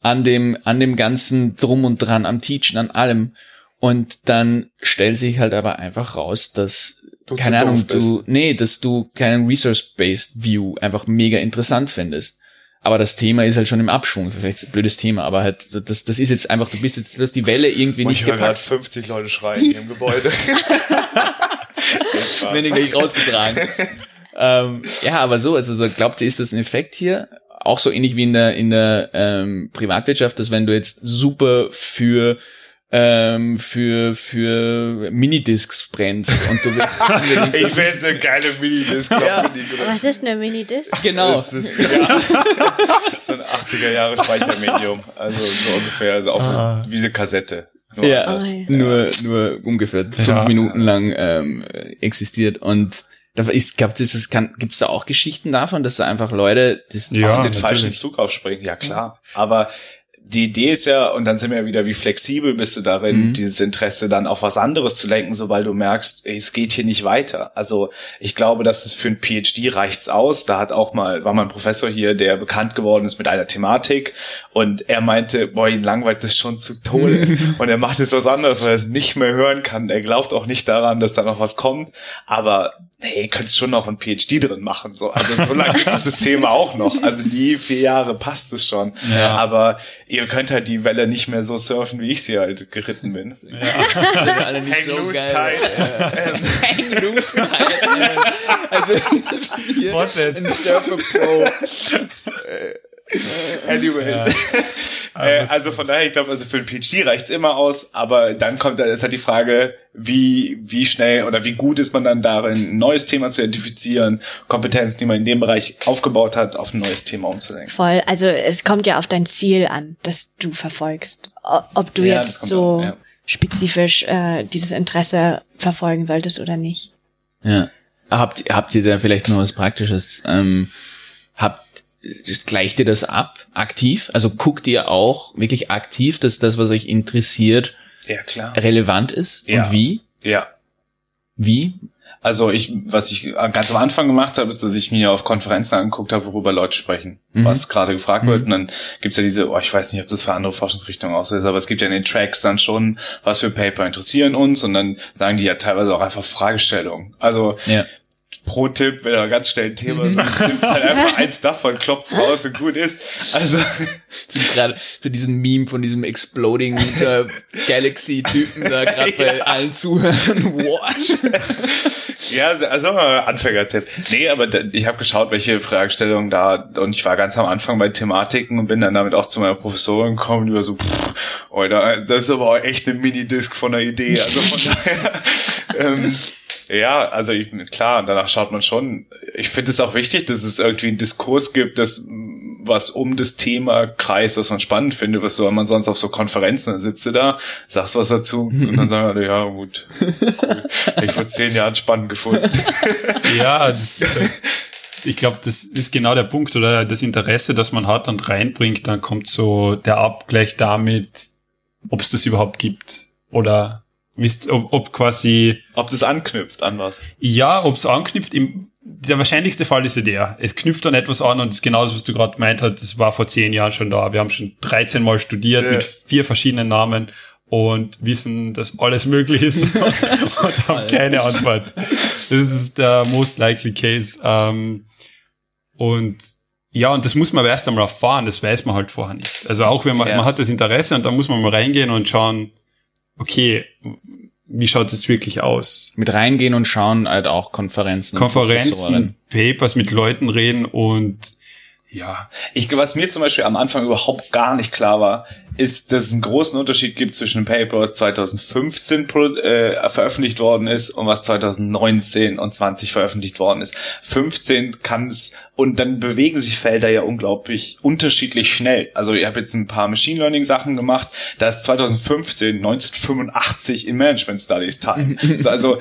an dem, an dem ganzen Drum und Dran, am Teachen, an allem. Und dann stellt sich halt aber einfach raus, dass, du keine Ahnung, du, nee, dass du keinen Resource-Based View einfach mega interessant findest. Aber das Thema ist halt schon im Abschwung. Vielleicht ein blödes Thema, aber halt, das, das ist jetzt einfach, du bist jetzt, du hast die Welle irgendwie Und nicht ich höre gepackt. gerade 50 Leute schreien hier im Gebäude. (laughs) (laughs) Wenn ich rausgetragen. (laughs) ähm, ja, aber so, also so, glaubt ihr, ist das ein Effekt hier? auch so ähnlich wie in der, in der ähm, Privatwirtschaft, dass wenn du jetzt super für ähm, für für Minidiscs brennst und du willst (laughs) ich will jetzt eine geile Minidisc ja. was ist eine Minidisc? Genau. Das ist, ja, so ein 80er Jahre Speichermedium. Also so ungefähr also auf ah. wie eine Kassette. Nur ja, oh, ja, nur nur ungefähr fünf ja. Minuten lang ähm, existiert und glaubt es, da auch Geschichten davon, dass da einfach Leute das ja, auf den falschen Zug aufspringen? Ja, klar. Aber die Idee ist ja, und dann sind wir ja wieder, wie flexibel bist du darin, mhm. dieses Interesse dann auf was anderes zu lenken, sobald du merkst, es geht hier nicht weiter. Also ich glaube, dass es für ein PhD reicht's aus. Da hat auch mal, war mal ein Professor hier, der bekannt geworden ist mit einer Thematik und er meinte, boah, ihn langweilt das schon zu Tode. (laughs) und er macht jetzt was anderes, weil er es nicht mehr hören kann. Er glaubt auch nicht daran, dass da noch was kommt. Aber hey, könntest schon noch ein PhD drin machen. So. Also so lange gibt (laughs) es das Thema auch noch. Also die vier Jahre passt es schon. Ja. Aber ihr könnt halt die Welle nicht mehr so surfen, wie ich sie halt geritten bin. Ja. (laughs) alle nicht Hang so loose geil. tight. Hang loose tight. Also, ist hier ein Surfer Pro. (laughs) Anyway. (laughs) äh, also von daher, ich glaube, also für ein PhD reicht's immer aus, aber dann kommt, ist halt die Frage, wie, wie schnell oder wie gut ist man dann darin, ein neues Thema zu identifizieren, Kompetenzen, die man in dem Bereich aufgebaut hat, auf ein neues Thema umzulenken. Voll. Also es kommt ja auf dein Ziel an, das du verfolgst. Ob du Ja, jetzt so auch, ja. spezifisch äh, dieses Interesse verfolgen solltest oder nicht. Ja. Habt, habt ihr da vielleicht noch was Praktisches? Ähm, habt, gleicht ihr das ab, aktiv? Also guckt ihr auch wirklich aktiv, dass das, was euch interessiert, Ja, klar. relevant ist? Ja. Und wie? Ja. Wie? Also ich, was ich ganz am Anfang gemacht habe, ist, dass ich mir auf Konferenzen angeguckt habe, worüber Leute sprechen, Mhm. was gerade gefragt wird. Und dann gibt's ja diese, oh, ich weiß nicht, ob das für andere Forschungsrichtungen auch so ist, aber es gibt ja in den Tracks dann schon, was für Paper interessieren uns und dann sagen die ja teilweise auch einfach Fragestellungen. Also Ja. Pro Tipp, wenn er ganz schnell ein Thema sucht, (laughs) nimmst halt einfach eins davon, kloppt's (laughs) raus und gut ist. Also Sind gerade so diesen Meme von diesem Exploding äh, Galaxy-Typen da gerade bei (laughs) Ja. allen Zuhörern. What? Ja, also mal Anfängertipp. Nee, aber ich habe geschaut, welche Fragestellungen da und ich war ganz am Anfang bei Thematiken und bin dann damit auch zu meiner Professorin gekommen, die war so, pff, Alter, das ist aber auch echt eine Minidisc von der Idee. Also von daher, ähm, ja, also ich, klar, danach schaut man schon. Ich finde es auch wichtig, dass es irgendwie einen Diskurs gibt, das was um das Thema kreist, was man spannend findet, was soll man sonst auf so Konferenzen, dann sitzt du da, sagst was dazu und dann sagen alle, ja gut, cool. Ich vor zehn Jahren spannend gefunden. (laughs) Ja, das, äh, ich glaube, das ist genau der Punkt oder das Interesse, das man hat und reinbringt, dann kommt so der Abgleich damit, ob es das überhaupt gibt oder wisst, ob, ob quasi Ob das anknüpft an was. ja, ob es anknüpft. Im, der wahrscheinlichste Fall ist ja der. Es knüpft an etwas an und ist genau das, was du gerade gemeint hast. Das war vor zehn Jahren schon da. Wir haben schon 13 Mal studiert Ja. mit vier verschiedenen Namen und wissen, dass alles möglich ist (laughs) (laughs) und haben keine Antwort. Das ist der most likely case. Ähm, und ja, und das muss man aber erst einmal erfahren, das weiß man halt vorher nicht. Also auch wenn man, Ja. man hat das Interesse und da muss man mal reingehen und schauen, okay, wie schaut es jetzt wirklich aus? Mit reingehen und schauen halt auch Konferenzen. Konferenzen. Papers mit Leuten reden und ja, Ich, was mir zum Beispiel am Anfang überhaupt gar nicht klar war, ist, dass es einen großen Unterschied gibt zwischen einem Paper, was 2015 pro, äh, veröffentlicht worden ist und was 2019 und 20 veröffentlicht worden ist. 15 kann es und dann bewegen sich Felder ja unglaublich unterschiedlich schnell. Also ich habe jetzt ein paar Machine Learning Sachen gemacht, da ist 2015 1985 in Management Studies Teil. (laughs) also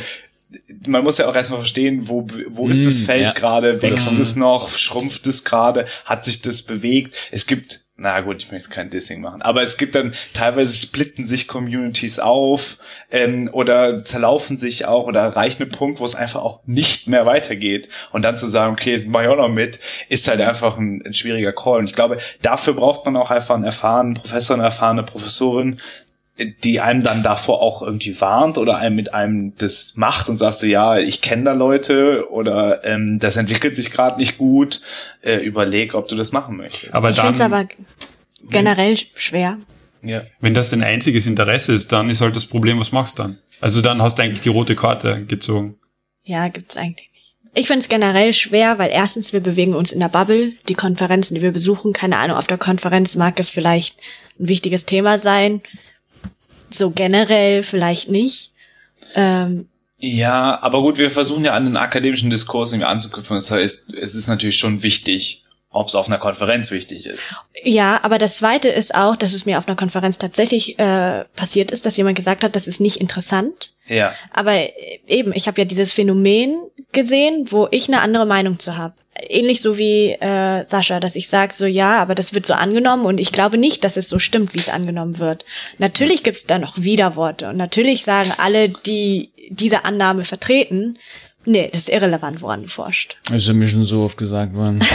man muss ja auch erstmal verstehen, wo, wo ist das Mm, Feld ja. gerade, wächst Vollkommen. es noch, schrumpft es gerade, hat sich das bewegt. Es gibt, na gut, ich möchte jetzt kein Dissing machen, aber es gibt dann teilweise splitten sich Communities auf ähm, oder zerlaufen sich auch oder erreichen einen Punkt, wo es einfach auch nicht mehr weitergeht. Und dann zu sagen, okay, jetzt mach ich auch noch mit, ist halt einfach ein, ein schwieriger Call. Und ich glaube, dafür braucht man auch einfach einen erfahrenen Professor, eine erfahrene Professorin, die einem dann davor auch irgendwie warnt oder einem mit einem das macht und sagt so, ja, ich kenne da Leute oder ähm, das entwickelt sich gerade nicht gut, äh, überleg, ob du das machen möchtest. aber ich finde es aber generell schwer. ja. wenn das dein einziges Interesse ist, dann ist halt das Problem, was machst du dann? Also dann hast du eigentlich die rote Karte gezogen. Ja, gibt's eigentlich nicht. Ich finde es generell schwer, weil erstens, wir bewegen uns in der Bubble. Die Konferenzen, die wir besuchen, keine Ahnung, auf der Konferenz mag es vielleicht ein wichtiges Thema sein. So generell vielleicht nicht. Ähm, Ja, aber gut, wir versuchen ja an den akademischen Diskurs irgendwie anzuknüpfen. Das heißt, es ist natürlich schon wichtig, ob es auf einer Konferenz wichtig ist. ja, aber das Zweite ist auch, dass es mir auf einer Konferenz tatsächlich äh, passiert ist, dass jemand gesagt hat, das ist nicht interessant. Ja. Aber eben, ich habe ja dieses Phänomen gesehen, wo ich eine andere Meinung zu habe. Ähnlich so wie äh, Sascha, dass ich sage, so ja, aber das wird so angenommen und ich glaube nicht, dass es so stimmt, wie es angenommen wird. Natürlich gibt es da noch Widerworte und natürlich sagen alle, die diese Annahme vertreten, nee, das ist irrelevant, woran du forscht. Das ist mir schon so oft gesagt worden. (laughs)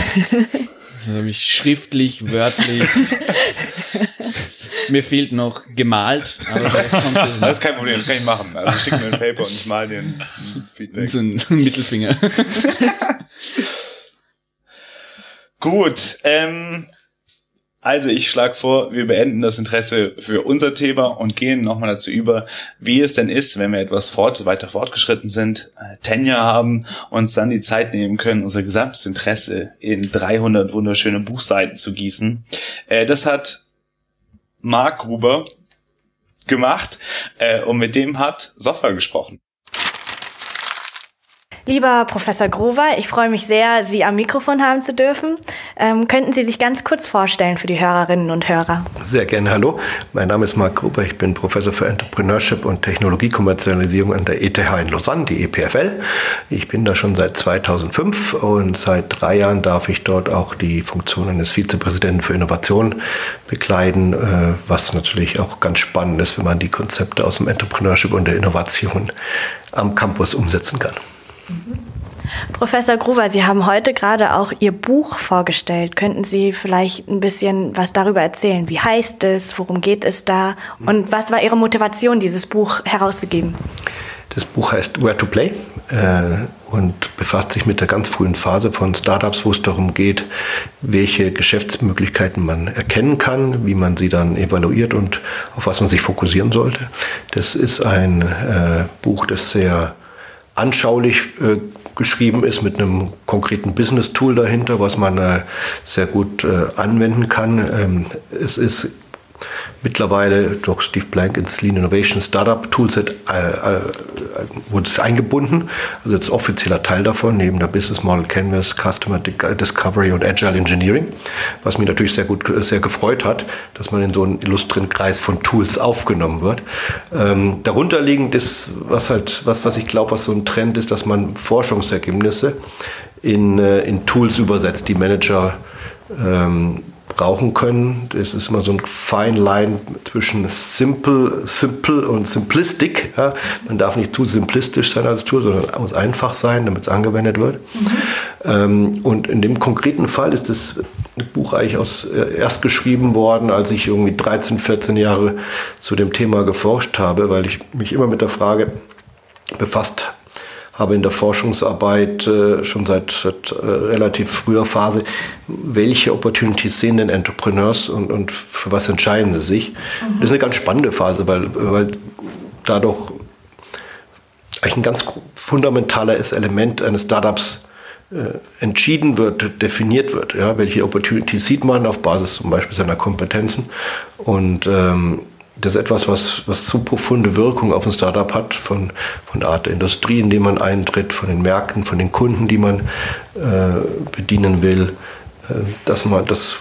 Das habe ich schriftlich, wörtlich. Mir fehlt noch gemalt, aber das kommt das Das ist kein Problem, das kann ich machen. Also schick mir ein Paper und ich mal dir ein Feedback. so ein Mittelfinger. (laughs) Gut, ähm, Also ich schlage vor, wir beenden das Interesse für unser Thema und gehen nochmal dazu über, wie es denn ist, wenn wir etwas fort, weiter fortgeschritten sind, äh, Tenure haben, uns dann die Zeit nehmen können, unser gesamtes Interesse in 300 wunderschöne Buchseiten zu gießen. Äh, das hat Mark Gruber gemacht äh, und mit dem hat Sofa gesprochen. Lieber Professor Grover, ich freue mich sehr, Sie am Mikrofon haben zu dürfen. Ähm, könnten Sie sich ganz kurz vorstellen für die Hörerinnen und Hörer? Sehr gerne, hallo. Mein Name ist Marc Gruber, ich bin Professor für Entrepreneurship und Technologiekommerzialisierung an der ETH in Lausanne, die EPFL. Ich bin da schon seit 2005 und seit drei Jahren darf ich dort auch die Funktion eines Vizepräsidenten für Innovation bekleiden, äh, was natürlich auch ganz spannend ist, wenn man die Konzepte aus dem Entrepreneurship und der Innovation am Campus umsetzen kann. Professor Gruber, Sie haben heute gerade auch Ihr Buch vorgestellt. Könnten Sie vielleicht ein bisschen was darüber erzählen? Wie heißt es? Worum geht es da? Und was war Ihre Motivation, dieses Buch herauszugeben? Das Buch heißt Where to Play äh, und befasst sich mit der ganz frühen Phase von Startups, wo es darum geht, welche Geschäftsmöglichkeiten man erkennen kann, wie man sie dann evaluiert und auf was man sich fokussieren sollte. Das ist ein äh, Buch, das sehr anschaulich äh, geschrieben ist mit einem konkreten Business-Tool dahinter, was man äh, sehr gut äh, anwenden kann. Ähm, es ist mittlerweile durch Steve Blank ins Lean Innovation Startup Toolset äh, äh, wurde es eingebunden. Also jetzt offizieller Teil davon, neben der Business Model Canvas, Customer Discovery und Agile Engineering, was mich natürlich sehr gut, sehr gefreut hat, dass man in so einen illustren Kreis von Tools aufgenommen wird. Ähm, darunter liegend ist, was halt, was, was ich glaube, was so ein Trend ist, dass man Forschungsergebnisse in, äh, in Tools übersetzt, die Manager ähm, brauchen können. Das ist immer so ein Fine Line zwischen simple, simple und simplistic. Ja. Man darf nicht zu simplistisch sein als Tool, sondern muss einfach sein, damit es angewendet wird. Mhm. Ähm, und in dem konkreten Fall ist das Buch eigentlich aus, äh, erst geschrieben worden, als ich irgendwie 13, 14 Jahre zu dem Thema geforscht habe, weil ich mich immer mit der Frage befasst habe, habe in der Forschungsarbeit äh, schon seit, seit äh, relativ früher Phase, welche Opportunities sehen denn Entrepreneurs und, und für was entscheiden sie sich. Mhm. Das ist eine ganz spannende Phase, weil, weil dadurch eigentlich ein ganz fundamentales Element eines Startups äh, entschieden wird, definiert wird. Ja, welche Opportunities sieht man auf Basis zum Beispiel seiner Kompetenzen und ähm, das ist etwas, was, was zu profunde Wirkung auf ein Startup hat, von, von der Art der Industrie, in die man eintritt, von den Märkten, von den Kunden, die man äh, bedienen will, äh, dass man das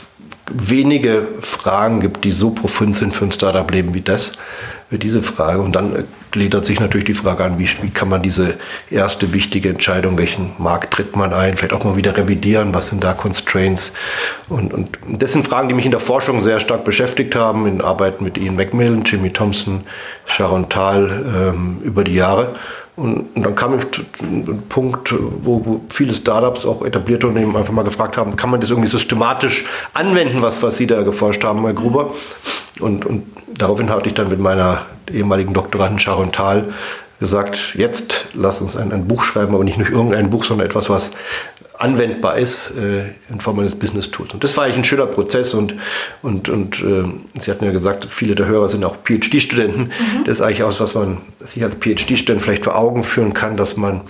wenige Fragen gibt, die so profund sind für ein Startup-Leben wie das diese Frage. Und dann gliedert sich natürlich die Frage an, wie, wie kann man diese erste wichtige Entscheidung, welchen Markt tritt man ein, vielleicht auch mal wieder revidieren, was sind da Constraints. Und, und das sind Fragen, die mich in der Forschung sehr stark beschäftigt haben, in Arbeiten mit Ian McMillan, Jimmy Thompson, Sharon Thal ähm, über die Jahre. Und, und, dann kam ich zu einem Punkt, wo, wo, viele Startups, auch etablierte Unternehmen, einfach mal gefragt haben, kann man das irgendwie systematisch anwenden, was, was Sie da geforscht haben, Herr Gruber? Und, und daraufhin hatte ich dann mit meiner ehemaligen Doktorandin Sharon Thal gesagt, jetzt lass uns ein, ein Buch schreiben, aber nicht nur irgendein Buch, sondern etwas, was anwendbar ist äh, in Form eines Business Tools. Und das war eigentlich ein schöner Prozess und, und, und äh, Sie hatten ja gesagt, viele der Hörer sind auch PhD-Studenten. Mhm. Das ist eigentlich auch was man sich als PhD-Student vielleicht vor Augen führen kann, dass man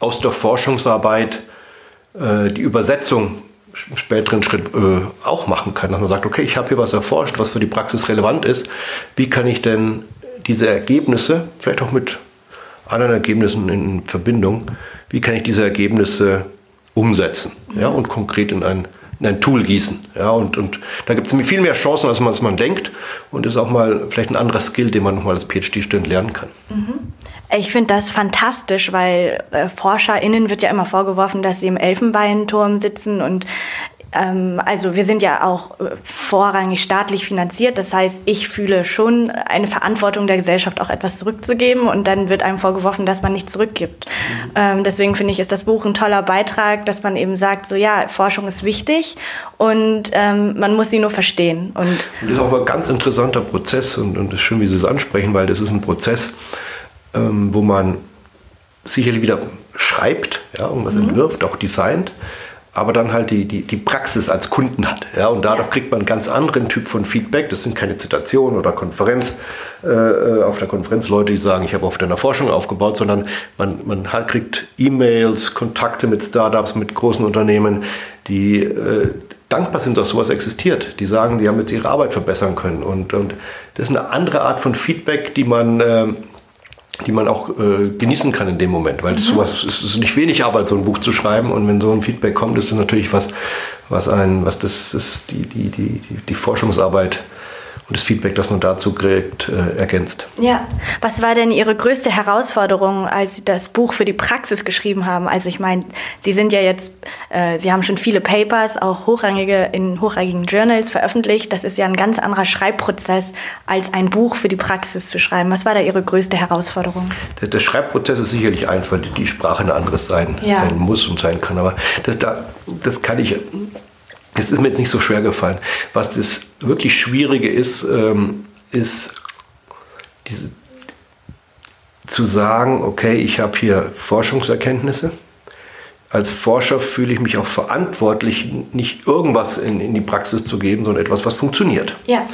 aus der Forschungsarbeit äh, die Übersetzung im späteren Schritt äh, auch machen kann, dass man sagt, okay, ich habe hier was erforscht, was für die Praxis relevant ist. Wie kann ich denn diese Ergebnisse, vielleicht auch mit anderen Ergebnissen in Verbindung, wie kann ich diese Ergebnisse umsetzen ja, und konkret in ein, in ein Tool gießen. Ja, und, und da gibt es viel mehr Chancen, als man, als man denkt und ist auch mal vielleicht ein anderer Skill, den man nochmal als PhD-Student lernen kann. Mhm. Ich finde das fantastisch, weil äh, ForscherInnen wird ja immer vorgeworfen, dass sie im Elfenbeinturm sitzen und also wir sind ja auch äh, vorrangig staatlich finanziert. Das heißt, ich fühle schon eine Verantwortung der Gesellschaft, auch etwas zurückzugeben. Und dann wird einem vorgeworfen, dass man nicht zurückgibt. Mhm. Ähm, deswegen finde ich, ist das Buch ein toller Beitrag, dass man eben sagt, so ja, Forschung ist wichtig und ähm, man muss sie nur verstehen. Und das ist auch ein ganz interessanter Prozess und, und es ist schön, wie Sie es ansprechen, weil das ist ein Prozess, ähm, wo man sicherlich wieder schreibt, ja, irgendwas mhm. entwirft, auch designt aber dann halt die, die, die Praxis als Kunden hat. Ja, und dadurch kriegt man einen ganz anderen Typ von Feedback. Das sind keine Zitationen oder Konferenz, äh, auf der Konferenz Leute, die sagen, ich habe auf deiner Forschung aufgebaut, sondern man, man halt kriegt E-Mails, Kontakte mit Startups, mit großen Unternehmen, die äh, dankbar sind, dass sowas existiert. Die sagen, die haben jetzt ihre Arbeit verbessern können. Und, und das ist eine andere Art von Feedback, die man... Äh, die man auch äh, genießen kann in dem Moment, weil mhm. sowas es ist nicht wenig Arbeit, so ein Buch zu schreiben und wenn so ein Feedback kommt, ist das natürlich was, was ein, was das ist die die die die Forschungsarbeit und das Feedback, das man dazu kriegt, äh, ergänzt. Ja, was war denn Ihre größte Herausforderung, als Sie das Buch für die Praxis geschrieben haben? Also ich meine, Sie sind ja jetzt, äh, Sie haben schon viele Papers, auch hochrangige in hochrangigen Journals veröffentlicht. Das ist ja ein ganz anderer Schreibprozess, als ein Buch für die Praxis zu schreiben. Was war da Ihre größte Herausforderung? Der, der Schreibprozess ist sicherlich eins, weil die Sprache eine andere sein, ja. sein muss und sein kann. Aber das, da, das kann ich das ist mir jetzt nicht so schwer gefallen. Was das wirklich Schwierige ist, ähm, ist diese, zu sagen, okay, ich habe hier Forschungserkenntnisse. Als Forscher fühle ich mich auch verantwortlich, nicht irgendwas in, in die Praxis zu geben, sondern etwas, was funktioniert. Ja.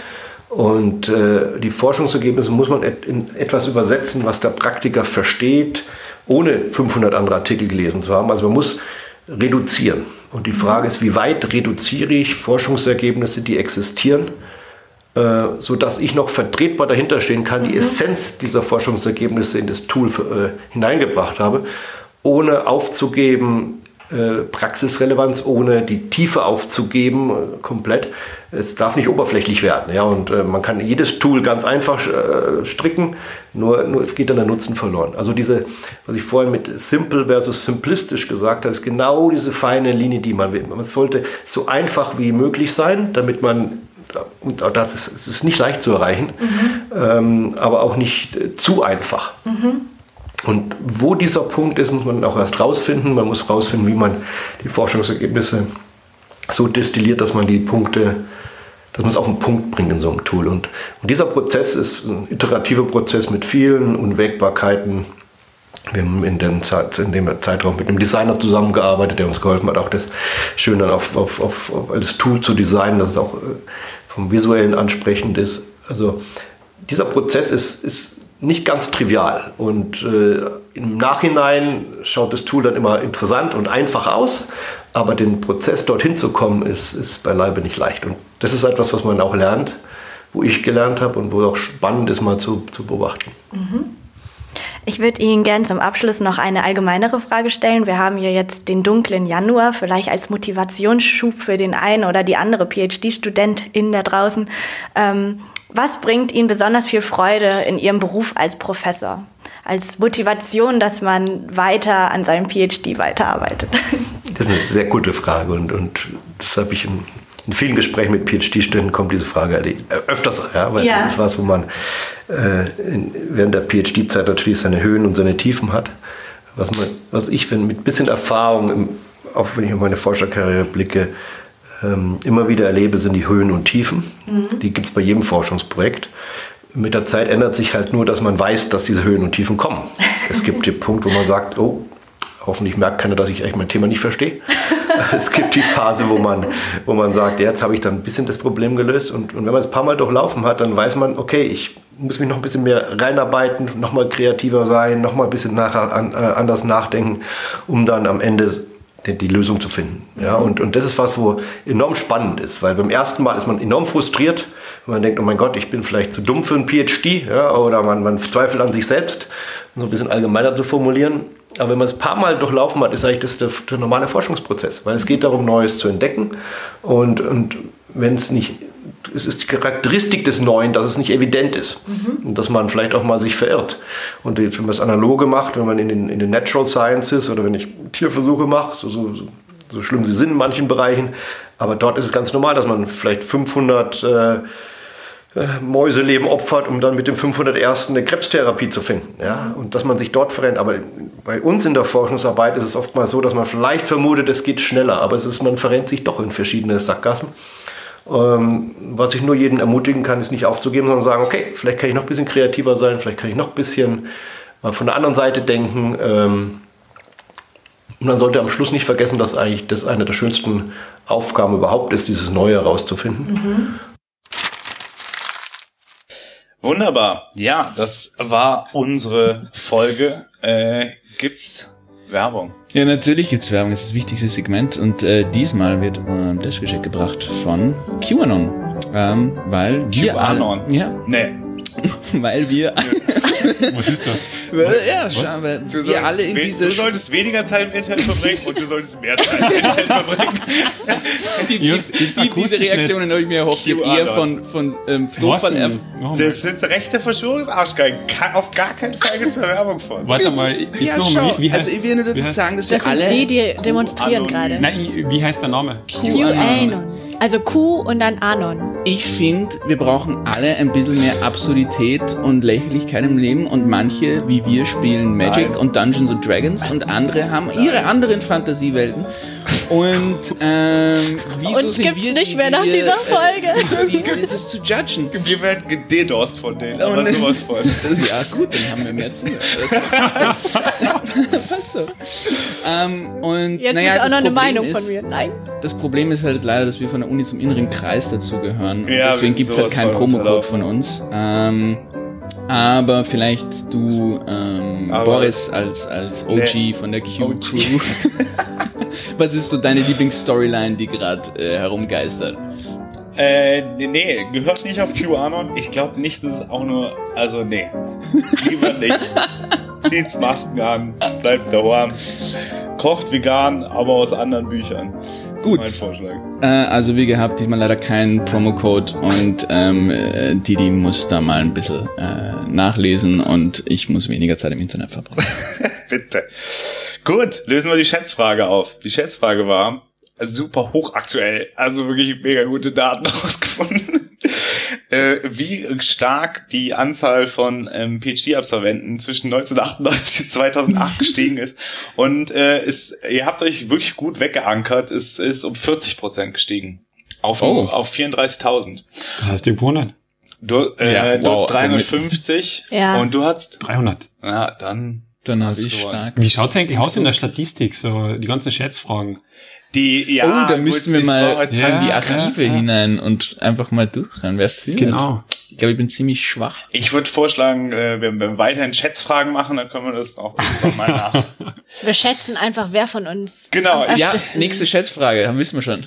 Und äh, die Forschungsergebnisse muss man et in etwas übersetzen, was der Praktiker versteht, ohne 500 andere Artikel gelesen zu haben. Also man muss reduzieren. Und die Frage ist, wie weit reduziere ich Forschungsergebnisse, die existieren, äh, so dass ich noch vertretbar dahinter stehen kann, die mhm. Essenz dieser Forschungsergebnisse in das Tool äh, hineingebracht habe, ohne aufzugeben, äh, Praxisrelevanz, ohne die Tiefe aufzugeben, äh, komplett. Es darf nicht oberflächlich werden. Ja? Und äh, man kann jedes Tool ganz einfach äh, stricken, nur, nur geht dann der Nutzen verloren. Also diese, was ich vorhin mit simple versus simplistisch gesagt habe, ist genau diese feine Linie, die man will. Man sollte so einfach wie möglich sein, damit man und das ist, das ist nicht leicht zu erreichen, mhm. ähm, aber auch nicht zu einfach. Mhm. Und wo dieser Punkt ist, muss man auch erst rausfinden. Man muss rausfinden, wie man die Forschungsergebnisse so destilliert, dass man die Punkte, dass man es auf den Punkt bringt in so einem Tool. Und, und dieser Prozess ist ein iterativer Prozess mit vielen Unwägbarkeiten. Wir haben in dem, Zeit, in dem Zeitraum mit einem Designer zusammengearbeitet, der uns geholfen hat, auch das schön dann auf, auf, auf, auf als Tool zu designen, dass es auch äh, vom Visuellen ansprechend ist. Also dieser Prozess ist, ist nicht ganz trivial. Und äh, im Nachhinein schaut das Tool dann immer interessant und einfach aus, aber den Prozess dorthin zu kommen, ist, ist beileibe nicht leicht. Und das ist etwas, was man auch lernt, wo ich gelernt habe und wo auch spannend ist, mal zu, zu beobachten. Mhm. Ich würde Ihnen gern zum Abschluss noch eine allgemeinere Frage stellen. Wir haben hier jetzt den dunklen Januar, vielleicht als Motivationsschub für den einen oder die andere PhD-Studentin da draußen. Ähm, was bringt Ihnen besonders viel Freude in Ihrem Beruf als Professor? Als Motivation, dass man weiter an seinem PhD weiterarbeitet? (laughs) Das ist eine sehr gute Frage und, und das habe ich in, in, vielen Gesprächen mit PhD-Studenten kommt diese Frage äh, öfters, ja, weil ja. das ist was, wo man äh, in, während der PhD-Zeit natürlich seine Höhen und seine Tiefen hat. Was, man, was ich wenn, mit bisschen Erfahrung, im, auch wenn ich auf meine Forscherkarriere blicke, ähm, immer wieder erlebe, sind die Höhen und Tiefen. Mhm. Die gibt es bei jedem Forschungsprojekt. Mit der Zeit ändert sich halt nur, dass man weiß, dass diese Höhen und Tiefen kommen. (laughs) Es gibt den Punkt, wo man sagt, oh, hoffentlich merkt keiner, dass ich echt mein Thema nicht verstehe. (laughs) es gibt die Phase, wo man, wo man sagt, jetzt habe ich dann ein bisschen das Problem gelöst. Und, und wenn man es ein paar Mal durchlaufen hat, dann weiß man, okay, ich muss mich noch ein bisschen mehr reinarbeiten, noch mal kreativer sein, noch mal ein bisschen nachher an, äh, anders nachdenken, um dann am Ende die, Lösung zu finden. Ja, und, und das ist was, wo enorm spannend ist, weil beim ersten Mal ist man enorm frustriert, wenn man denkt, oh mein Gott, ich bin vielleicht zu dumm für ein PhD, ja, oder man, man zweifelt an sich selbst, um so ein bisschen allgemeiner zu formulieren. Aber wenn man es ein paar Mal durchlaufen hat, ist eigentlich das der, der normale Forschungsprozess, weil es geht darum, Neues zu entdecken. Und, und wenn es nicht es ist die Charakteristik des Neuen, dass es nicht evident ist mhm. und dass man vielleicht auch mal sich verirrt. Und wenn man es analoge macht, wenn man in den, in den Natural Sciences oder wenn ich Tierversuche mache, so, so, so schlimm sie sind in manchen Bereichen, aber dort ist es ganz normal, dass man vielleicht 500 äh, äh, Mäuseleben opfert, um dann mit dem 501. eine Krebstherapie zu finden. Ja? Und dass man sich dort verrennt. Aber bei uns in der Forschungsarbeit ist es oftmals so, dass man vielleicht vermutet, es geht schneller, aber es ist, man verrennt sich doch in verschiedene Sackgassen. Ähm, was ich nur jeden ermutigen kann, ist nicht aufzugeben, sondern sagen, okay, vielleicht kann ich noch ein bisschen kreativer sein, vielleicht kann ich noch ein bisschen mal von der anderen Seite denken. Ähm, Und man sollte am Schluss nicht vergessen, dass eigentlich das eine der schönsten Aufgaben überhaupt ist, dieses Neue herauszufinden. Wunderbar. Ja, das war unsere Folge. Äh, gibt's Werbung? Ja, natürlich gibt's Werbung, das ist das wichtigste Segment und äh, diesmal wird äh, das Geschenk gebracht von QAnon. Ähm, weil QAnon? ja, Nee. (laughs) weil wir, Was ist das? (laughs) weil, ja, schau, weil Du wir solltest, alle in diese du solltest weniger Zeit im Internet verbringen und du solltest mehr Zeit im Internet verbringen. (laughs) die, die, die, diese Reaktionen habe ich mir erhofft, ich eher von, von ähm, so Was Fall denn? Noch einmal. Das sind rechte Verschwörungsarschgeigen. Auf gar keinen Fall gibt's eine Werbung von. Warte mal, jetzt Ja, noch schau. Wie, wie heißt Also ich will nur wie dazu heißt- sagen, dass Das wir sind alle die, die demonstrieren gerade. Nein, wie heißt der Name? QAnon. Also Q und dann Anon. Ich finde, wir brauchen alle ein bisschen mehr Absurdität und Lächerlichkeit im Leben und manche, wie wir, spielen Magic Nein. und Dungeons and Dragons und andere haben ihre anderen Fantasiewelten. Und ähm, wieso Uns sind gibt's wir nicht mehr nach die, dieser äh, Folge. Das ist zu judgen. Wir werden gededost von denen, aber sowas von. Das (laughs) ja gut, dann haben wir mehr Zuhörer. (laughs) Doch. Ähm, und Jetzt naja, ist auch das noch eine Problem Meinung ist, von mir. Nein. Das Problem ist halt leider, dass wir von der Uni zum inneren Kreis dazugehören. Und Ja, deswegen sind gibt's halt keinen von Promocode von uns. Ähm, aber vielleicht du, ähm, Aber- Boris, als, als OG Nee. von der Q-Crew. OG. (laughs) (laughs) Was ist so deine Lieblingsstoryline, die gerade äh, herumgeistert? Äh, nee, nee, gehört nicht auf QAnon. Ich glaube nicht, dass es auch nur, also nee. Lieber nicht. (laughs) Zieht's Masken an, bleibt daheim. Kocht vegan, aber aus anderen Büchern. Gut. Mein Vorschlag. Äh, also wie gehabt, diesmal leider kein Promocode und ähm, äh, Didi muss da mal ein bisschen äh, nachlesen und ich muss weniger Zeit im Internet verbringen. (laughs) Bitte. Gut, lösen wir die Schätzfrage auf. Die Schätzfrage war super hochaktuell, also wirklich mega gute Daten (laughs) rausgefunden. äh, wie stark die Anzahl von ähm, PhD-Absolventen zwischen 1998 und 2008 (laughs) gestiegen ist. Und äh, ist, ihr habt euch wirklich gut weggeankert, es ist um 40 Prozent gestiegen. Auf, Oh. auf 34.000. Das heißt, ihr gewonnen. Du, äh, Ja, du wow. hast 350 Ja. und du hast, 300. ja, dann Dann habe Hast ich gewonnen. stark. Wie schaut's eigentlich aus in der Statistik, so die ganzen Schätzfragen? Die, ja, oh, da müssten wir mal in Ja, die Archive ja, ja. hinein und einfach mal durchrennen. Wer führt? Genau. Ich glaube, ich bin ziemlich schwach. Ich würde vorschlagen, äh, wenn wir weiterhin Schätzfragen machen, dann können wir das auch mal nach. Wir schätzen einfach, wer von uns Genau, am Ja, nächste Schätzfrage, wissen wir schon.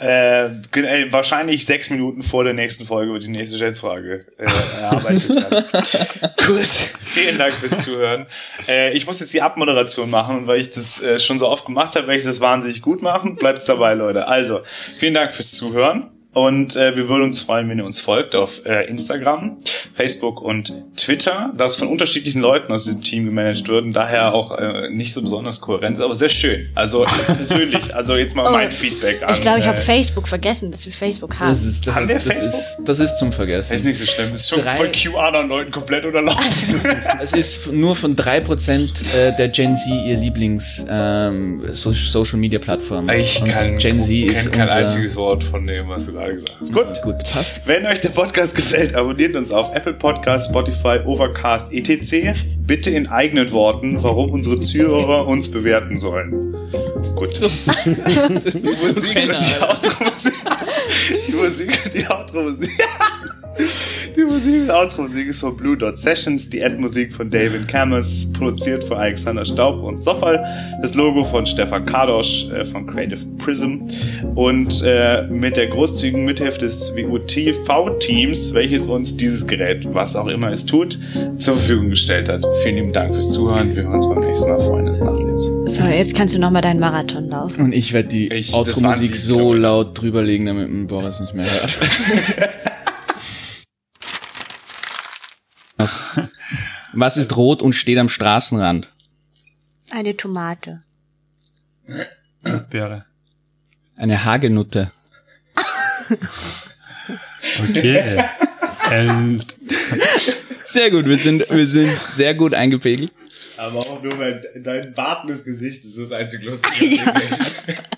Äh, äh, wahrscheinlich sechs Minuten vor der nächsten Folge wird die nächste Schätzfrage äh, erarbeitet werden. (laughs) Gut, vielen Dank fürs Zuhören. Äh, ich muss jetzt die Abmoderation machen und weil ich das äh, schon so oft gemacht habe, werde ich das wahnsinnig gut machen. Bleibt's dabei, Leute. Also, vielen Dank fürs Zuhören. Und äh, wir würden uns freuen, wenn ihr uns folgt auf äh, Instagram, Facebook und Twitter, das von unterschiedlichen Leuten aus diesem Team gemanagt wird und daher auch äh, nicht so besonders kohärent ist, aber sehr schön. Also (laughs) persönlich, also jetzt mal Oh, mein Feedback an. Ich glaube, ich habe äh, Facebook vergessen, dass wir Facebook haben. Das ist, das, Haben wir das Facebook? ist, das ist zum Vergessen. ist nicht so schlimm. Das ist schon Drei- von QAnon-Leuten komplett unterlaufen. (laughs) Es ist nur von 3% äh, der Gen Z ihr Lieblings ähm, so Social Media Plattform. Ich Und kann, Gen Z kenn ist kein unser, einziges Wort von dem, was du gerade gesagt hast. Gut. Gut, passt. Wenn euch der Podcast gefällt, abonniert uns auf Apple Podcast, Spotify, Overcast, etc. Bitte in eigenen Worten, warum unsere Zuhörer uns bewerten sollen. Gut. Die Musik und die Outro-Musik. Die Musik und die Outro-Musik. Die Musik und Outro-Musik ist von Blue Dot Sessions, die Ad-Musik von David Camus, produziert von Alexander Staub und Soffal, das Logo von Stefan Kadosch äh, von Creative Prism und äh, mit der großzügigen Mithilfe des WUT-V-Teams, welches uns dieses Gerät, was auch immer es tut, zur Verfügung gestellt hat. Vielen lieben Dank fürs Zuhören. Wir hören uns beim nächsten Mal, Freunde des Nachlebens. So, jetzt kannst du nochmal deinen Marathon laufen. Und ich werde die Outro-Musik so laut drüberlegen, damit Boris nicht mehr hört. (laughs) Was ist rot und steht am Straßenrand? Eine Tomate. Wäre. Eine Hagenutte. Okay. Und Sehr gut, wir sind, wir sind sehr gut eingepegelt. Aber auch nur, weil dein wartendes Gesicht ist das einzig Lustige. (laughs)